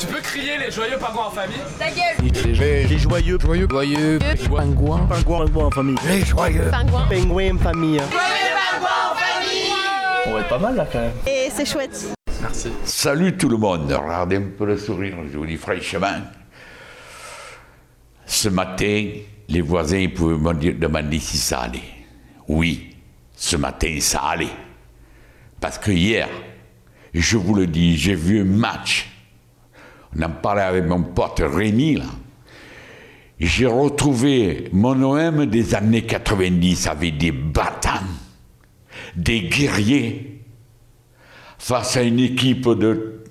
Tu peux crier les joyeux pingouins en famille Ta gueule Les, les joyeux, joyeux, joyeux, pingouins, pingouins, pingouins en famille. Les joyeux, Pingouin pingouins en famille. On va être pas mal là quand même. Et c'est chouette Merci. Salut tout le monde, regardez un peu le sourire, je vous dis fraîchement. Ce matin, les voisins ils pouvaient me demander si ça allait. Oui, ce matin ça allait. Parce que hier, je vous le dis, j'ai vu un match. On en parlait avec mon pote Rémi là. J'ai retrouvé mon OM des années 90 avec des battants, des guerriers, face à une équipe de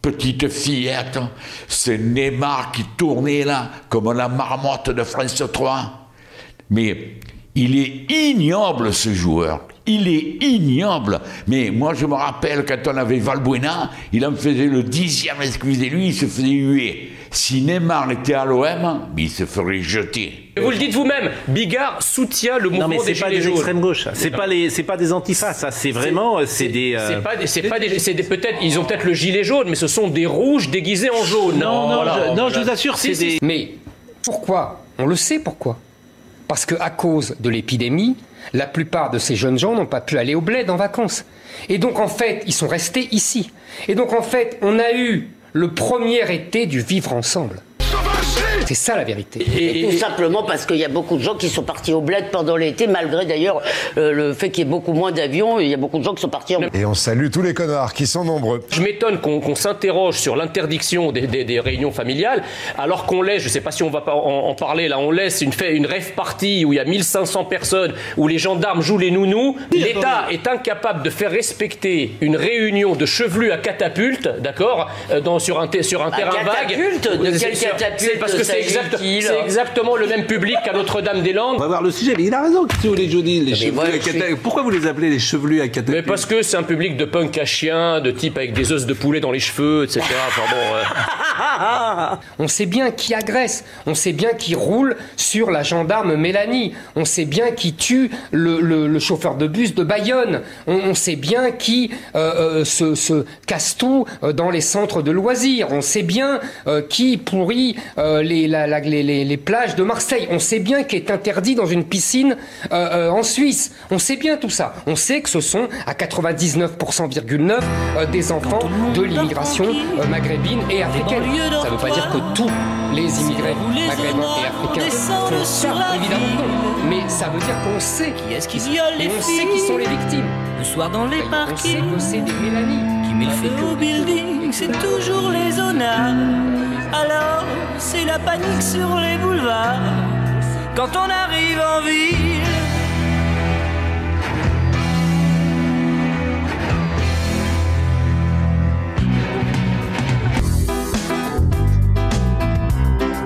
petites fillettes. C'est Neymar qui tournait là, comme la marmotte de France 3. Mais il est ignoble ce joueur. Il est ignoble. Mais moi, je me rappelle quand on avait Valbuena, il en faisait le dixième, excusez-lui, il se faisait huer. Si Neymar était à l'OM, il se ferait jeter. Et Vous le dites vous-même, Bigard soutient le Non mouvement mais des c'est pas gilets des extrêmes gauche. C'est pas les, c'est pas des antifas. Ça, c'est vraiment, c'est des. euh, C'est pas, des- c'est pas des, c'est des- peut-être, ils ont peut-être le gilet jaune, mais ce sont des rouges déguisés en jaune. Non, non, Voilà. je, non, je vous assure, c'est des. Mais pourquoi? On le sait pourquoi. Parce qu'à cause de l'épidémie, la plupart de ces jeunes gens n'ont pas pu aller au bled en vacances. Et donc en fait, ils sont restés ici. Et donc en fait, on a eu le premier été du vivre ensemble. C'est ça la vérité. Et- Tout et- simplement parce qu'il y a beaucoup de gens qui sont partis au bled pendant l'été, malgré d'ailleurs euh, le fait qu'il y ait beaucoup moins d'avions. Il y a beaucoup de gens qui sont partis en Et on salue tous les connards qui sont nombreux. Je m'étonne qu'on s'interroge sur l'interdiction des, des- des réunions familiales, alors qu'on laisse, je sais pas si on va pas en, en parler là, on laisse une, fait, une rêve partie où il y a 1500 personnes, où les gendarmes jouent les nounous. L'État est incapable de faire respecter une réunion de chevelus à catapulte, d'accord, euh, sur un, sur un terrain catapulte vague. De sur- catapulte c'est Parce que c'est exact- exactement le même public qu'à Notre-Dame-des-Landes. On va voir le sujet, mais il a raison. Que vous les jaunis, les chevelus voilà, à je suis- cata- Pourquoi vous les appelez les chevelus à catapulte Mais parce que c'est un public de punk à chien, de type avec des os de poulet dans les cheveux, etc. Enfin bon, euh, On sait bien qui agresse, on sait bien qui roule sur la gendarme Mélanie, on sait bien qui tue le, le- le chauffeur de bus de Bayonne, on, on sait bien qui euh, euh, se, se casse tout euh, dans les centres de loisirs, on sait bien euh, qui pourrit euh, les, la- la- les, les- les plages de Marseille, on sait bien qui est interdit dans une piscine euh, euh, en Suisse, on sait bien tout ça, on sait que ce sont à 99,9% euh, des enfants de l'immigration maghrébine et africaine. Ça ne veut pas dire que tous les immigrés maghrébins et africains font ça, évidemment non. Mais ça veut dire qu'on sait qui est-ce qui on sait qui sont les victimes. Le soir dans les On sait parkings, que c'est des Mélanie qui met le c'est toujours les honneurs. Alors, c'est la panique sur les boulevards. Quand on arrive en ville,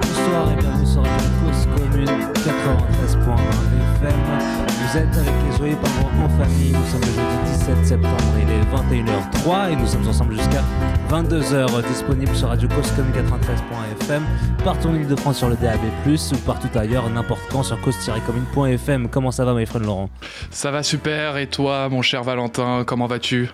Bonsoir et bienvenue sur Radio Cause Commune 93.1 FM. Avec les Joyeux Parents en famille. Nous sommes le jeudi 17 septembre, il est 21h03 et nous sommes ensemble jusqu'à 22h disponible sur Radio Cause Commune 93.1 FM, partout en Ile-de-France sur le DAB+, ou partout ailleurs, n'importe quand sur cause-commune.fm. Comment ça va, my friend Laurent? Ça va super, et toi, mon cher Valentin, comment vas-tu?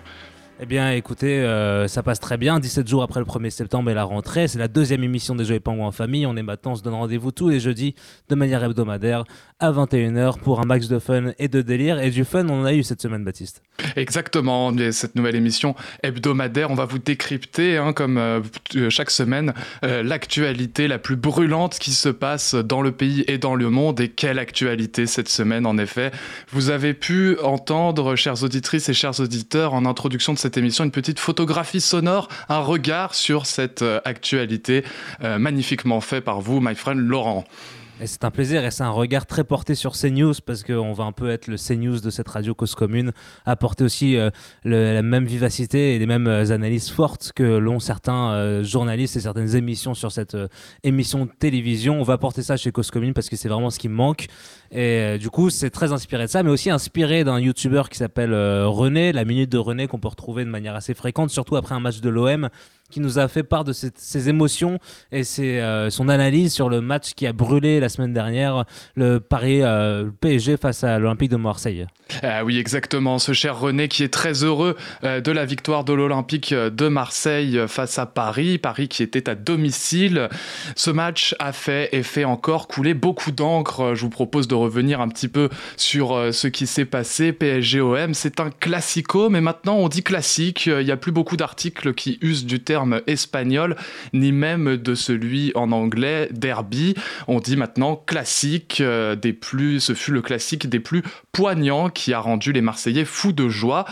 Eh bien, écoutez, euh, ça passe très bien. 17 jours après le 1er septembre et la rentrée, c'est la deuxième émission des Jeux et Pingouins en famille. On est maintenant, on se donne rendez-vous tous les jeudis de manière hebdomadaire à 21h pour un max de fun et de délire. Et du fun, on en a eu cette semaine, Baptiste. Exactement, cette nouvelle émission hebdomadaire, on va vous décrypter, hein, comme euh, euh, chaque semaine, l'actualité la plus brûlante qui se passe dans le pays et dans le monde. Et quelle actualité cette semaine, en effet. Vous avez pu entendre, chères auditrices et chers auditeurs, en introduction de cette émission, une petite photographie sonore, un regard sur cette euh, actualité euh, magnifiquement fait par vous, my friend Laurent. C'est un plaisir et c'est un regard très porté sur CNews parce qu'on va un peu être le CNews de cette radio cause commune, apporter aussi euh, la même vivacité et les mêmes euh, analyses fortes que l'ont certains euh, journalistes et certaines émissions sur cette émission de télévision. On va apporter ça chez cause commune parce que c'est vraiment ce qui manque. Et du coup, c'est très inspiré de ça, mais aussi inspiré d'un YouTuber qui s'appelle René, la minute de René qu'on peut retrouver de manière assez fréquente, surtout après un match de l'OM qui nous a fait part de ses, émotions et ses, euh, son analyse sur le match qui a brûlé la semaine dernière, le Paris euh, PSG face à l'Olympique de Marseille. Ah oui, exactement. Ce cher René qui est très heureux de la victoire de l'Olympique de Marseille face à Paris. Paris qui était à domicile. Ce match a fait et fait encore couler beaucoup d'encre. Je vous propose de revenir un petit peu sur ce qui s'est passé. PSG-OM, c'est un classico, mais maintenant on dit classique. Il n'y a plus beaucoup d'articles qui usent du terme espagnol, ni même de celui en anglais, derby. On dit maintenant classique euh, des plus, ce fut le classique des plus poignants qui a rendu les Marseillais fous de joie.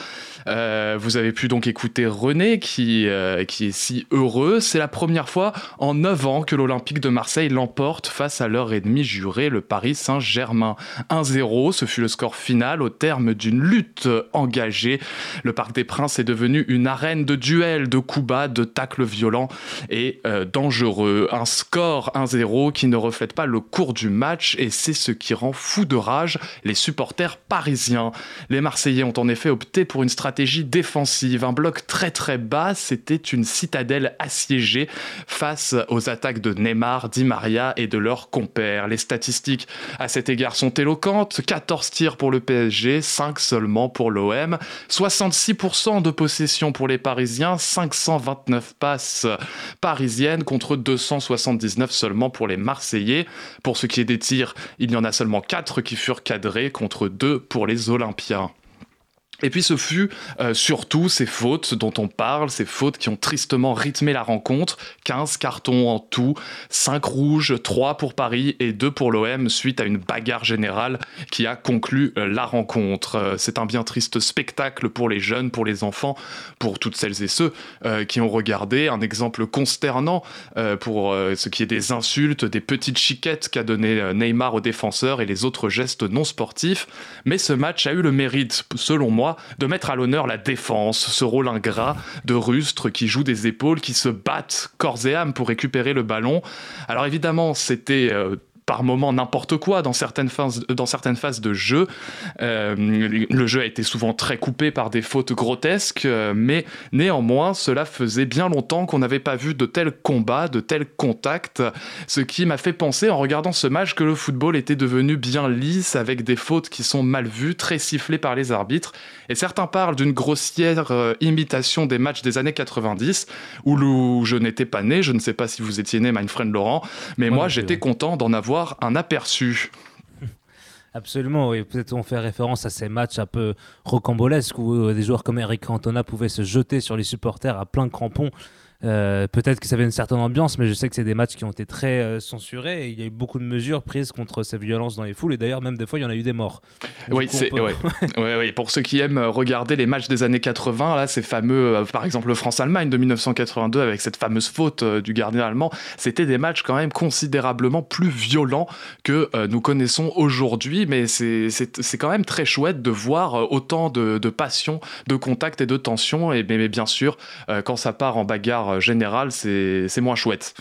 Euh, vous avez pu donc écouter René qui, euh, qui est si heureux. C'est la première fois en 9 ans que l'Olympique de Marseille l'emporte face à leur ennemi juré, le Paris Saint-Germain. 1-0, ce fut le score final au terme d'une lutte engagée. Le Parc des Princes est devenu une arène de duels, de coups bas, de tacles violents et euh, dangereux. Un score 1-0 qui ne reflète pas le cours du match et c'est ce qui rend fou de rage les supporters parisiens. Les Marseillais ont en effet opté pour une stratégie défensive, un bloc très très bas, c'était une citadelle assiégée face aux attaques de Neymar, Di Maria et de leurs compères. Les statistiques à cet égard sont éloquentes, 14 tirs pour le PSG, 5 seulement pour l'OM, 66% de possession pour les Parisiens, 529 passes parisiennes contre 279 seulement pour les Marseillais. Pour ce qui est des tirs, il y en a seulement 4 qui furent cadrés contre 2 pour les Olympiens. Et puis ce fut euh, surtout ces fautes dont on parle, ces fautes qui ont tristement rythmé la rencontre. 15 cartons en tout, 5 rouges, 3 pour Paris et 2 pour l'OM suite à une bagarre générale qui a conclu euh, la rencontre. Euh, c'est un bien triste spectacle pour les jeunes, pour les enfants, pour toutes celles et ceux qui ont regardé. Un exemple consternant pour ce qui est des insultes, des petites chiquettes qu'a donné Neymar aux défenseurs et les autres gestes non sportifs. Mais ce match a eu le mérite, selon moi, de mettre à l'honneur la défense, ce rôle ingrat de rustres qui jouent des épaules, qui se battent corps et âme pour récupérer le ballon. Alors évidemment, c'était euh, par moment n'importe quoi dans certaines phases, dans certaines phases de jeu. Euh, le jeu a été souvent très coupé par des fautes grotesques, euh, mais néanmoins, cela faisait bien longtemps qu'on n'avait pas vu de tels combats, de tels contacts, ce qui m'a fait penser en regardant ce match que le football était devenu bien lisse avec des fautes qui sont mal vues, très sifflées par les arbitres. Et certains parlent d'une grossière euh, imitation des matchs des années 90, où, où je n'étais pas né, je ne sais pas si vous étiez né, my friend Laurent, mais Moi moi j'étais content d'en avoir un aperçu. Absolument, oui. Peut-être on fait référence à ces matchs un peu rocambolesques où euh, des joueurs comme Eric Cantona pouvaient se jeter sur les supporters à plein crampons. Euh, Peut-être que ça avait une certaine ambiance, mais je sais que c'est des matchs qui ont été très euh, censurés et il y a eu beaucoup de mesures prises contre ces violences dans les foules et d'ailleurs même des fois il y en a eu des morts. Du Oui, c'est peut- ouais. Ouais, ouais. Pour ceux qui aiment euh, regarder les matchs des années 80, là, ces fameux, euh, par exemple, le France-Allemagne de 1982 avec cette fameuse faute du gardien allemand, c'était des matchs quand même considérablement plus violents que nous connaissons aujourd'hui. Mais c'est c'est- c'est quand même très chouette de voir autant de, de passion, de contact et de tension. Et mais, mais bien sûr, quand ça part en bagarre euh, générale, c'est moins chouette.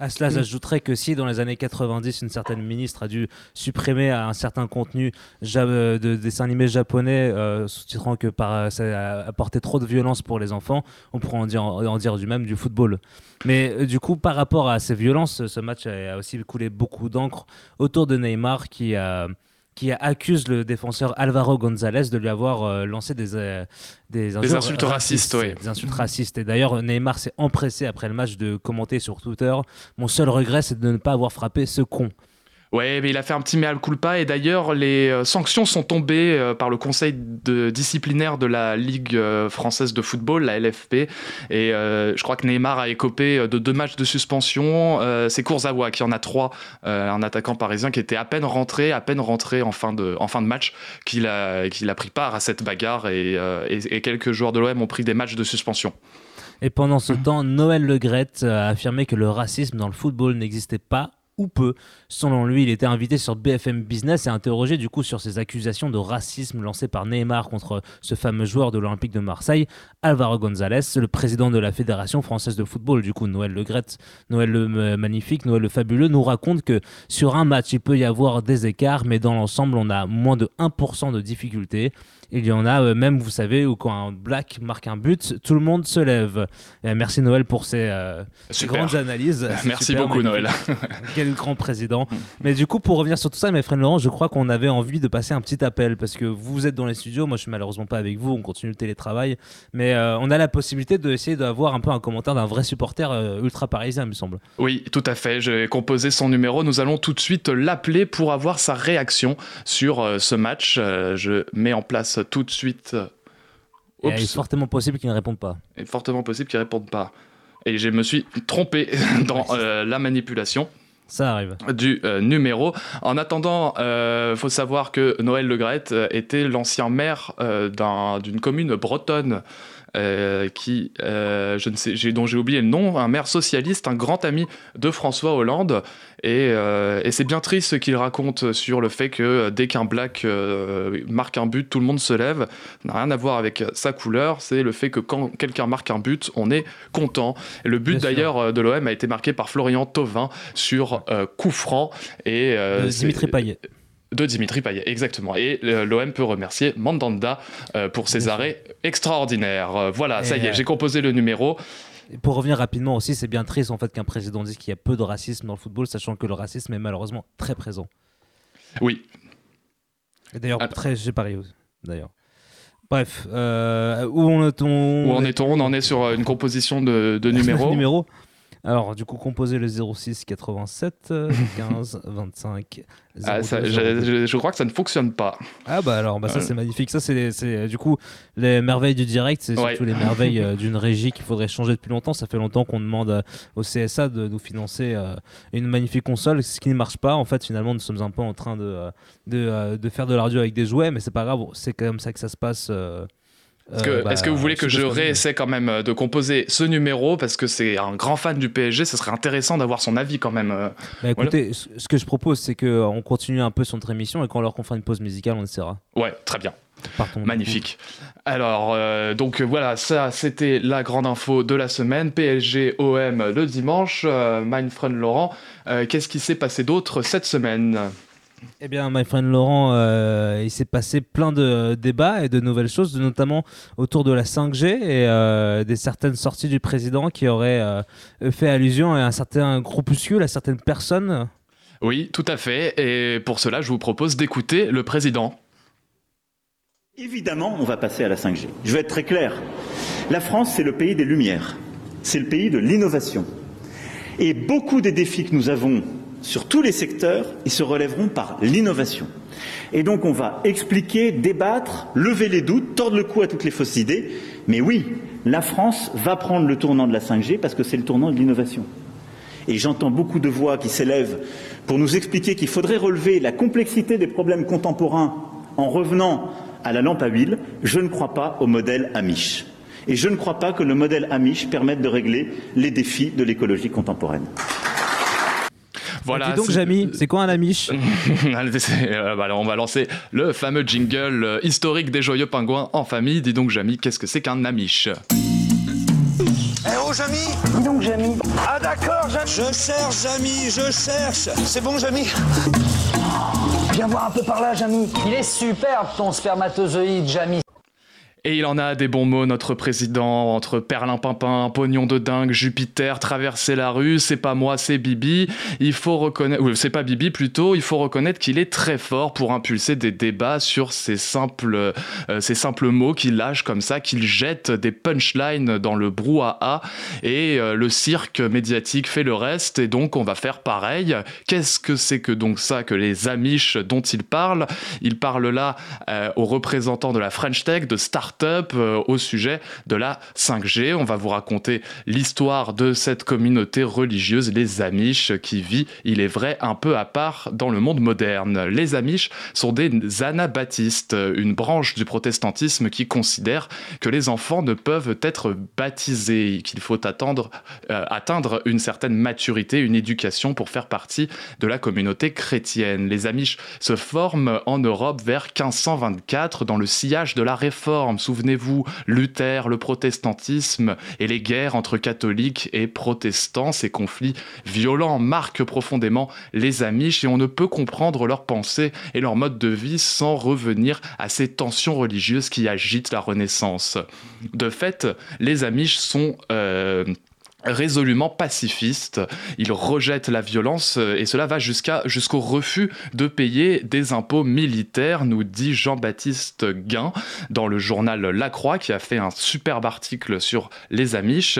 À cela, j'ajouterais que si dans les années 90, une certaine ministre a dû supprimer un certain contenu euh, de dessins animés japonais, euh, sous-titrant que par, euh, ça apportait trop de violence pour les enfants, on pourrait en dire, en dire du même du football. Mais du coup, par rapport à ces violences, ce match a aussi coulé beaucoup d'encre autour de Neymar qui a qui accuse le défenseur Alvaro González de lui avoir euh, lancé des, euh, des, injures insultes racistes, oui. Des insultes racistes. Et d'ailleurs, Neymar s'est empressé après le match de commenter sur Twitter Mon seul regret, c'est de ne pas avoir frappé ce con. Ouais, mais il a fait un petit mea culpa et d'ailleurs les euh, sanctions sont tombées euh, par le conseil de disciplinaire de la Ligue euh, française de football, la LFP, et euh, je crois que Neymar a écopé de deux matchs de suspension. Euh, c'est Kurzawa qui en a trois, euh, un attaquant parisien qui était à peine rentré, à peine rentré en fin de, en fin de match, qu'il a, qu'il a pris part à cette bagarre et, euh, et- et quelques joueurs de l'OM ont pris des matchs de suspension. Et pendant ce temps, Noël Legrette a affirmé que le racisme dans le football n'existait pas ou peu. Selon lui, il était invité sur BFM Business et interrogé du coup sur ces accusations de racisme lancées par Neymar contre ce fameux joueur de l'Olympique de Marseille, Alvaro González, le président de la Fédération française de football. Du coup, Noël Legrette, Noël le euh, magnifique, Noël le fabuleux, nous raconte que sur un match, il peut y avoir des écarts, mais dans l'ensemble, on a moins de 1% de difficultés. Il y en a euh, même, vous savez, où quand un black marque un but, tout le monde se lève. Et merci Noël pour ces, euh, ces grandes analyses. Merci Super, beaucoup. Noël. Quel grand président. Mais du coup, pour revenir sur tout ça, mes frères Laurent, je crois qu'on avait envie de passer un petit appel parce que vous êtes dans les studios. Moi, je suis malheureusement pas avec vous. On continue le télétravail. Mais euh, on a la possibilité d'essayer d'avoir un peu un commentaire d'un vrai supporter euh, ultra parisien, il me semble. Oui, tout à fait. J'ai composé son numéro. Nous allons tout de suite l'appeler pour avoir sa réaction sur euh, ce match. Euh, je mets en place tout de suite. euh, il est fortement possible qu'il ne réponde pas. il est fortement possible qu'il ne réponde pas. Et je me suis trompé dans euh, la manipulation. Ça arrive. du euh, numéro. En attendant, il faut savoir que Noël Le Graët euh, était l'ancien maire d'un- d'une commune bretonne. Euh, qui, euh, je ne sais, dont j'ai oublié le nom, un maire socialiste, un grand ami de François Hollande, et, euh, et c'est bien triste ce qu'il raconte sur le fait que dès qu'un black marque un but, tout le monde se lève. Ça n'a rien à voir avec sa couleur, c'est le fait que quand quelqu'un marque un but, on est content. Et le but d'ailleurs de l'OM a été marqué par Florian Thauvin sur coup franc et Dimitri Payet. De Dimitri Payet, exactement. Et euh, l'OM peut remercier Mandanda euh, pour ses arrêts extraordinaires. Euh, voilà, ça y est, j'ai composé le numéro. Et pour revenir rapidement aussi, c'est bien triste en fait qu'un président dise qu'il y a peu de racisme dans le football, sachant que le racisme est malheureusement très présent. Oui. D'ailleurs, très chez Paris aussi, d'ailleurs. Bref, euh, où on, on, Où en est-on? On en est sur une composition de, de numéros. numéro. Alors, du coup, composez le 06 87 euh, 15 25 Ah, ça, 02, je, 02. je- crois que ça ne fonctionne pas. Ah bah alors, bah ça Euh. c'est magnifique. Ça c'est c'est, du coup les merveilles du direct, c'est Ouais. surtout les merveilles euh, d'une régie qu'il faudrait changer depuis longtemps. Ça fait longtemps qu'on demande euh, au CSA de nous financer euh, une magnifique console, ce qui ne marche pas. En fait, finalement, nous sommes un peu en train de, de, de faire de la radio avec des jouets, mais c'est pas grave, c'est comme ça que ça se passe. Euh, Est-ce que, euh, bah, est-ce que vous voulez que je réessaie quand même euh, de composer ce numéro? Parce que c'est un grand fan du PSG, ce serait intéressant d'avoir son avis quand même. euh. Bah, écoutez, ce ce que je propose, c'est qu'on continue un peu sur notre émission et quand leur qu'on fera une pause musicale, on essaiera. Ouais, très bien. Partons. Magnifique. Alors, euh, donc voilà, ça c'était la grande info de la semaine. PSG OM le dimanche. Euh, mein Freund Laurent, qu'est-ce qui s'est passé d'autre cette semaine? Eh bien, my friend Laurent, euh, il s'est passé plein de débats et de nouvelles choses, notamment autour de la 5G et euh, des certaines sorties du président qui auraient euh, fait allusion à un certain groupuscule, à certaines personnes. Oui, tout à fait. Et pour cela, je vous propose d'écouter le président. Évidemment, on va passer à la 5G. Je vais être très clair. La France, c'est le pays des lumières. C'est le pays de l'innovation. Et beaucoup des défis que nous avons sur tous les secteurs, ils se relèveront par l'innovation. Et donc, on va expliquer, débattre, lever les doutes, tordre le cou à toutes les fausses idées. Mais oui, la France va prendre le tournant de la 5G parce que c'est le tournant de l'innovation. Et j'entends beaucoup de voix qui s'élèvent pour nous expliquer qu'il faudrait relever la complexité des problèmes contemporains en revenant à la lampe à huile. Je ne crois pas au modèle Amish. Et je ne crois pas que le modèle Amish permette de régler les défis de l'écologie contemporaine. Voilà. Dis donc, Jamy, c'est quoi un c'est- euh, bah, alors, on va lancer le fameux jingle euh, historique des joyeux pingouins en famille. Dis donc, Jamy, qu'est-ce que c'est qu'un amiche Eh oh, Jamy Dis donc, Jamy. Ah, d'accord, Jamy. Je cherche, Jamy, je cherche. C'est bon, Jamy Viens voir un peu par là, Jamy. Il est superbe ton spermatozoïde, Jamy. Et il en a des bons mots, notre président, entre perlimpinpin, pognon de dingue, Jupiter, traverser la rue, c'est pas moi, c'est Bibi. Il faut reconnaître, ou c'est pas Bibi plutôt, il faut reconnaître qu'il est très fort pour impulser des débats sur ces simples, euh, ces simples mots qu'il lâche comme ça, qu'il jette des punchlines dans le brouhaha et euh, le cirque médiatique fait le reste et donc on va faire pareil. Qu'est-ce que c'est que donc ça que les Amish dont il parle Il parle là euh, aux représentants de la French Tech, de euh, au sujet de la 5G. On va vous raconter l'histoire de cette communauté religieuse, les Amish, qui vit, il est vrai, un peu à part dans le monde moderne. Les Amish sont des anabaptistes, une branche du protestantisme qui considère que les enfants ne peuvent être baptisés, qu'il faut attendre, euh, atteindre une certaine maturité, une éducation pour faire partie de la communauté chrétienne. Les Amish se forment en Europe vers 1524 dans le sillage de la Réforme Souvenez-vous, Luther, le protestantisme et les guerres entre catholiques et protestants, ces conflits violents marquent profondément les Amish et on ne peut comprendre leurs pensées et leur mode de vie sans revenir à ces tensions religieuses qui agitent la Renaissance. De fait, les Amish sont... Euh, résolument pacifiste. Il rejette la violence euh, et cela va jusqu'à jusqu'au refus de payer des impôts militaires, nous dit Jean-Baptiste Guin dans le journal La Croix qui a fait un superbe article sur les Amish.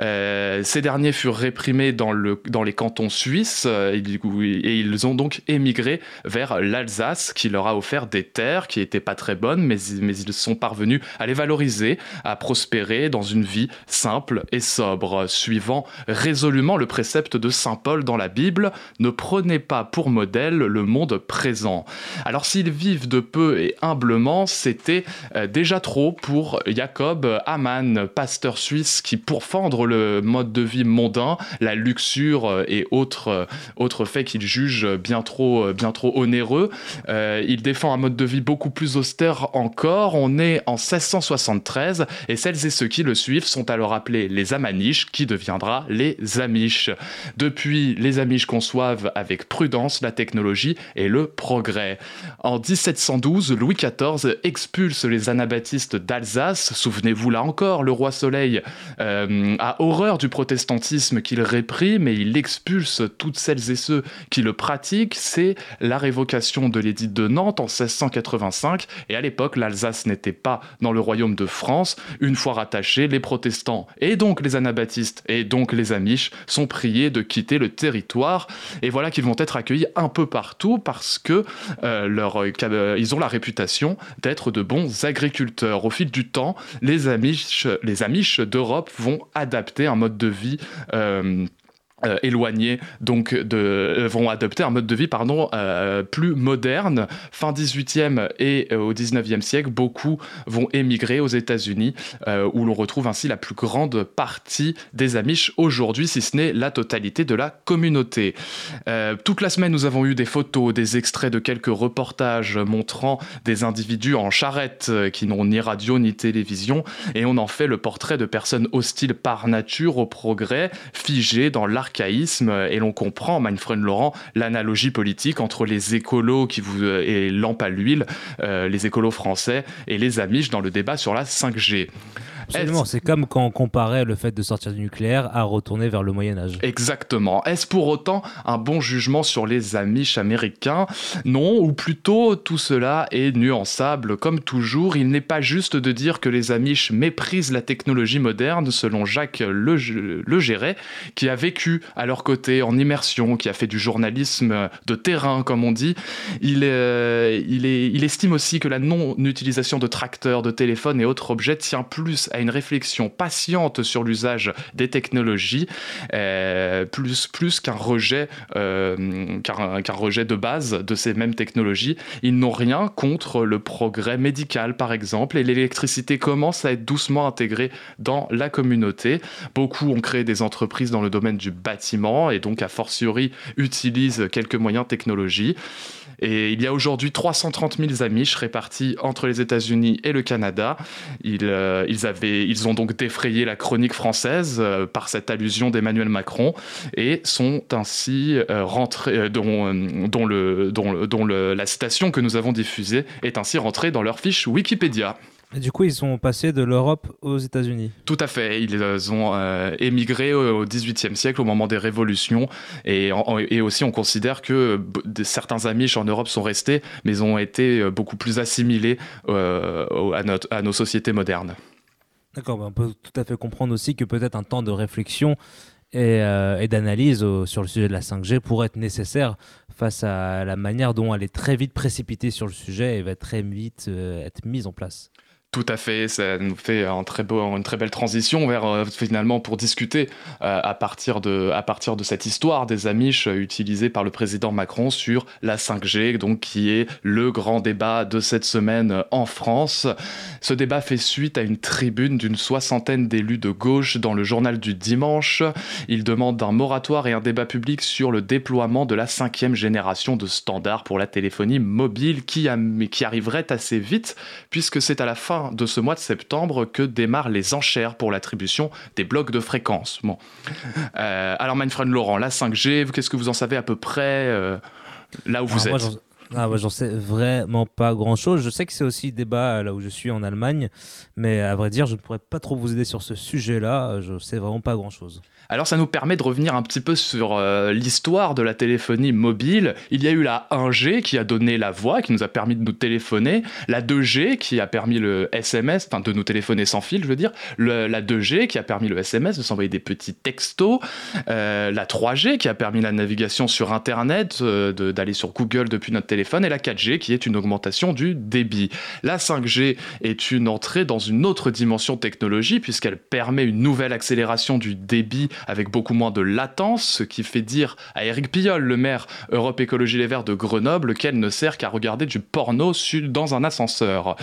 Euh, ces derniers furent réprimés dans, le, dans les cantons suisses euh, et, ils ont donc émigré vers l'Alsace qui leur a offert des terres qui n'étaient pas très bonnes mais, mais ils sont parvenus à les valoriser, à prospérer dans une vie simple et sobre suivant résolument le précepte de Saint Paul dans la Bible, ne prenez pas pour modèle le monde présent. Alors s'ils vivent de peu et humblement, c'était euh, déjà trop pour Jacob Hamann, pasteur suisse qui pour fendre le mode de vie mondain, la luxure euh, et autres, euh, autres faits qu'il juge bien trop, onéreux, il défend un mode de vie beaucoup plus austère encore. On est en 1673 et celles et ceux qui le suivent sont alors appelés les Amaniches deviendra les Amish. Depuis, les Amish conçoivent avec prudence la technologie et le progrès. En 1712, Louis XIV expulse les anabaptistes d'Alsace. Souvenez-vous là encore, le roi Soleil euh, a horreur du protestantisme qu'il réprime et il expulse toutes celles et ceux qui le pratiquent. C'est la révocation de l'édit de Nantes en 1685 et à l'époque, l'Alsace n'était pas dans le royaume de France. Une fois rattachés, les protestants et donc les anabaptistes et donc les Amish sont priés de quitter le territoire. Et voilà qu'ils vont être accueillis un peu partout parce que euh, leur, euh, ils ont la réputation d'être de bons agriculteurs. Au fil du temps, les Amish, d'Europe vont adapter un mode de vie euh, euh, éloignés donc euh, vont adopter un mode de vie pardon euh, plus moderne. Fin 18e et au 19e siècle beaucoup vont émigrer aux États-Unis où l'on retrouve ainsi la plus grande partie des Amish aujourd'hui si ce n'est la totalité de la communauté. Toute la semaine nous avons eu des photos des extraits de quelques reportages montrant des individus en charrette qui n'ont ni radio ni télévision et on en fait le portrait de personnes hostiles par nature au progrès figées dans l'arc et l'on comprend, Manfred Laurent, l'analogie politique entre les écolos qui vous, euh, et lampe à l'huile, euh, les écolos français et les Amish dans le débat sur la 5G. Absolument, c'est comme quand on comparait le fait de sortir du nucléaire à retourner vers le Moyen Âge. Exactement. Est-ce pour autant un bon jugement sur les Amish américains? Non, ou plutôt tout cela est nuançable. Comme toujours, il n'est pas juste de dire que les Amish méprisent la technologie moderne, selon Jacques Legeret, qui a vécu à leur côté en immersion, qui a fait du journalisme de terrain, comme on dit. Il, euh, il, est, il estime aussi que la non-utilisation de tracteurs, de téléphones et autres objets tient plus à une réflexion patiente sur l'usage des technologies, euh, plus, plus qu'un rejet, euh, rejet de base de ces mêmes technologies. Ils n'ont rien contre le progrès médical, par exemple, et l'électricité commence à être doucement intégrée dans la communauté. Beaucoup ont créé des entreprises dans le domaine du bâtiment et donc, a fortiori, utilisent quelques moyens technologiques. Et il y a aujourd'hui 330 000 Amish répartis entre les États-Unis et le Canada. Ils, euh, ont donc défrayé la chronique française euh, par cette allusion d'Emmanuel Macron et sont ainsi euh, rentrés, dont, la citation que nous avons diffusée est ainsi rentrée dans leur fiche Wikipédia. Et du coup, ils sont passés de l'Europe aux États-Unis. Tout à fait. Ils ont euh, émigré au XVIIIe siècle au moment des révolutions. Et, et aussi, on considère que certains Amish en Europe sont restés, mais ont été euh, beaucoup plus assimilés euh, à, notre, à, nos sociétés modernes. D'accord. Bah, on peut tout à fait comprendre aussi que peut-être un temps de réflexion et, et d'analyse sur le sujet de la 5G pourrait être nécessaire face à la manière dont elle est très vite précipitée sur le sujet et va très vite être mise en place. Tout à fait, ça nous fait une très belle transition vers euh, finalement pour discuter euh, à, partir de, cette histoire des Amish euh, utilisée par le président Macron sur la 5G, donc qui est le grand débat de cette semaine en France. Ce débat fait suite à une tribune d'une soixantaine d'élus de gauche dans le journal du dimanche. Ils demandent un moratoire et un débat public sur le déploiement de la cinquième génération de standards pour la téléphonie mobile qui arriverait assez vite puisque c'est à la fin fin de ce mois de septembre que démarrent les enchères pour l'attribution des blocs de fréquence. Bon. Euh, alors, Manfred Laurent, la 5G, qu'est-ce que vous en savez à peu près euh, là où vous Alors, moi, êtes? j'en- ah, moi, j'en sais vraiment pas grand chose. Je sais que c'est aussi débat euh, là où je suis en Allemagne, mais à vrai dire, je ne pourrais pas trop vous aider sur ce sujet-là. Je sais vraiment pas grand chose. Alors ça nous permet de revenir un petit peu sur euh, l'histoire de la téléphonie mobile. Il y a eu la 1G qui a donné la voix, qui nous a permis de nous téléphoner, la 2G qui a permis le SMS, enfin de nous téléphoner sans fil, je veux dire, la 2G qui a permis le SMS, de s'envoyer des petits textos, euh, la 3G qui a permis la navigation sur Internet, euh, d'aller sur Google depuis notre téléphone, et la 4G qui est une augmentation du débit. La 5G est une entrée dans une autre dimension technologie puisqu'elle permet une nouvelle accélération du débit avec beaucoup moins de latence, ce qui fait dire à Eric Piolle, le maire Europe Écologie Les Verts de Grenoble, qu'elle ne sert qu'à regarder du porno dans un ascenseur.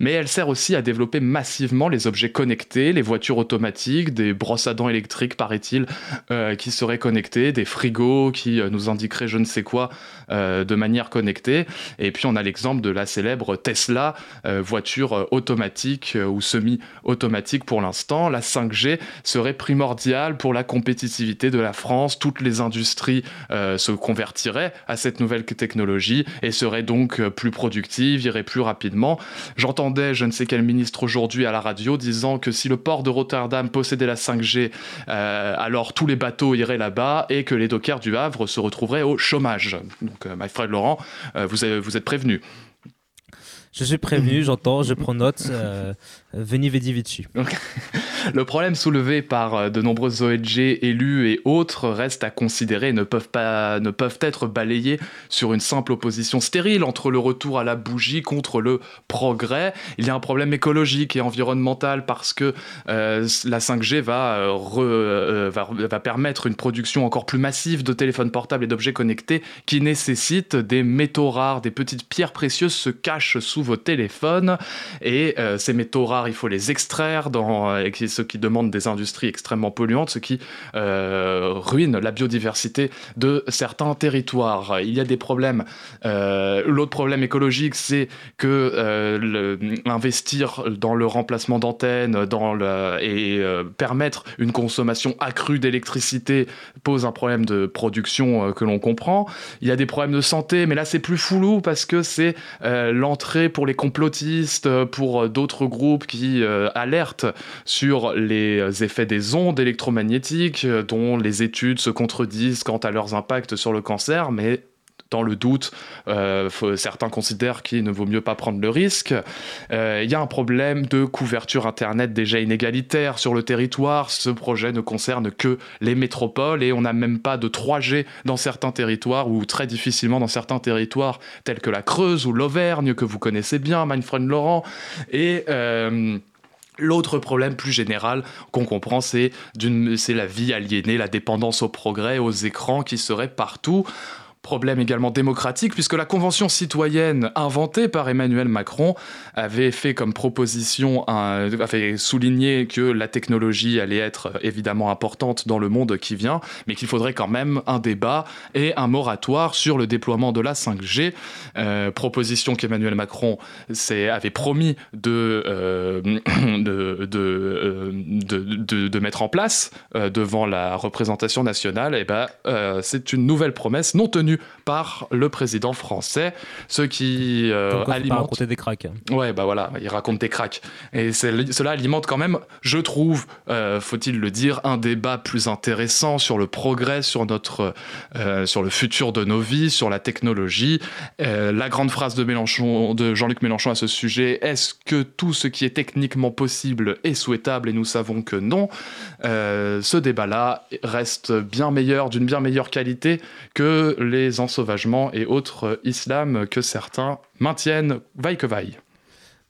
Mais elle sert aussi à développer massivement les objets connectés, les voitures automatiques, des brosses à dents électriques, paraît-il, euh, qui seraient connectées, des frigos qui euh, nous indiqueraient je ne sais quoi euh, de manière connectée. Et puis on a l'exemple de la célèbre Tesla, voiture automatique ou semi-automatique pour l'instant. La 5G serait primordiale pour la compétitivité de la France. Toutes les industries euh, se convertiraient à cette nouvelle technologie et seraient donc euh, plus productives, iraient plus rapidement. J'entendais je ne sais quel ministre aujourd'hui à la radio disant que si le port de Rotterdam possédait la 5G, euh, alors tous les bateaux iraient là-bas et que les dockers du Havre se retrouveraient au chômage. Donc, euh, my friend Laurent, vous, avez- êtes prévenu. Je suis prévenu, j'entends, je prends note. Veni Vidi Vici. Le problème soulevé par euh, de nombreuses ONG, élus et autres reste à considérer et ne peuvent, pas, ne peuvent être balayés sur une simple opposition stérile entre le retour à la bougie contre le progrès. Il y a un problème écologique et environnemental parce que euh, la 5G va, euh, va, permettre une production encore plus massive de téléphones portables et d'objets connectés qui nécessitent des métaux rares, des petites pierres précieuses se cachent sous vos téléphones et ces métaux rares, il faut les extraire, dans, euh, et ce qui demande des industries extrêmement polluantes, ce qui euh, ruine la biodiversité de certains territoires. Il y a des problèmes. Euh, L'autre problème écologique, c'est que investir dans le remplacement d'antennes et permettre une consommation accrue d'électricité pose un problème de production que l'on comprend. Il y a des problèmes de santé, mais là c'est plus foulou parce que c'est l'entrée pour les complotistes, pour d'autres groupes qui euh, alertent sur les effets des ondes électromagnétiques, euh, dont les études se contredisent quant à leurs impacts sur le cancer, mais dans le doute, euh, certains considèrent qu'il ne vaut mieux pas prendre le risque. Euh, Il y a un problème de couverture Internet déjà inégalitaire sur le territoire. Ce projet ne concerne que les métropoles et on n'a même pas de 3G dans certains territoires ou très difficilement dans certains territoires tels que la Creuse ou l'Auvergne que vous connaissez bien, Manfred Laurent. Et... euh, L'autre problème plus général qu'on comprend, c'est la vie aliénée, la dépendance au progrès, aux écrans qui seraient partout. Problème également démocratique, puisque la Convention citoyenne inventée par Emmanuel Macron avait fait comme proposition, un, avait souligné que la technologie allait être évidemment importante dans le monde qui vient, mais qu'il faudrait quand même un débat et un moratoire sur le déploiement de la 5G. Euh, proposition qu'Emmanuel Macron avait promis de, euh, euh, de, de- de mettre en place devant la représentation nationale. Et ben, euh, c'est une nouvelle promesse non tenue par le président français, ce qui euh, alimente. raconter des cracks. Ouais, bah voilà, il raconte des cracks. Et cela alimente quand même, je trouve, euh, faut-il le dire, un débat plus intéressant sur le progrès, sur notre, euh, sur le futur de nos vies, sur la technologie. Euh, la grande phrase de Mélenchon, de Jean-Luc Mélenchon à ce sujet, est-ce que tout ce qui est techniquement possible est souhaitable Et nous savons que non? Ce débat-là reste bien meilleur, d'une bien meilleure qualité que les ensauvagements et autres islam que certains maintiennent, vaille que vaille.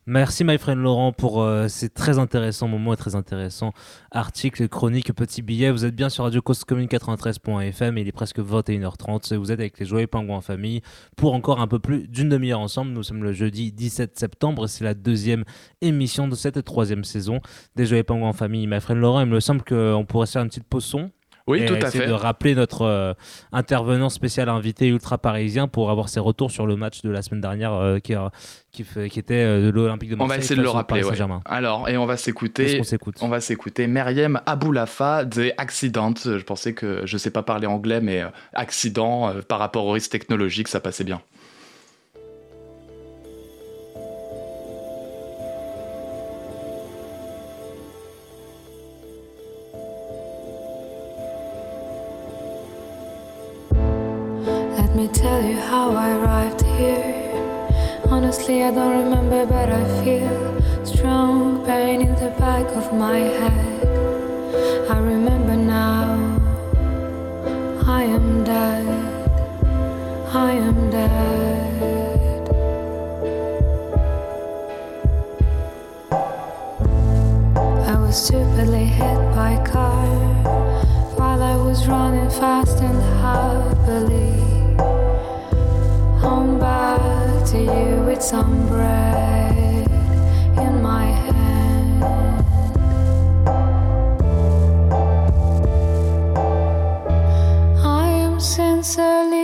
Merci my friend Laurent pour euh, ces très intéressants moments et très intéressants articles, chroniques, petits billets. Vous êtes bien sur Radio Cause Commune 93.fm et il est presque 21h30. Vous êtes avec les Joyeux Pingouins en famille pour encore un peu plus d'une demi-heure ensemble. Nous sommes le jeudi 17 septembre. C'est la deuxième émission de cette troisième saison des Joyeux Pingouins en famille. My friend Laurent, il me semble qu'on pourrait se faire une petite pause son. Oui, et tout à fait. de rappeler notre euh, intervenant spécial invité ultra parisien pour avoir ses retours sur le match de la semaine dernière euh, qui, a- qui, était euh, de l'Olympique de On Marseille. va essayer de le rappeler. Ouais. Alors, et on va s'écouter. On va s'écouter Meriem Aboulafa des Accident. Je pensais que je sais pas parler anglais, mais euh, accident euh, par rapport au risque technologique, ça passait bien. Tell you how I arrived here. Honestly, I don't remember, but I feel strong pain in the back of my head. I remember now. I am dead. I am dead. I was stupidly hit by a car while I was running fast and happily. Home back to you with some bread in my hand. I am sincerely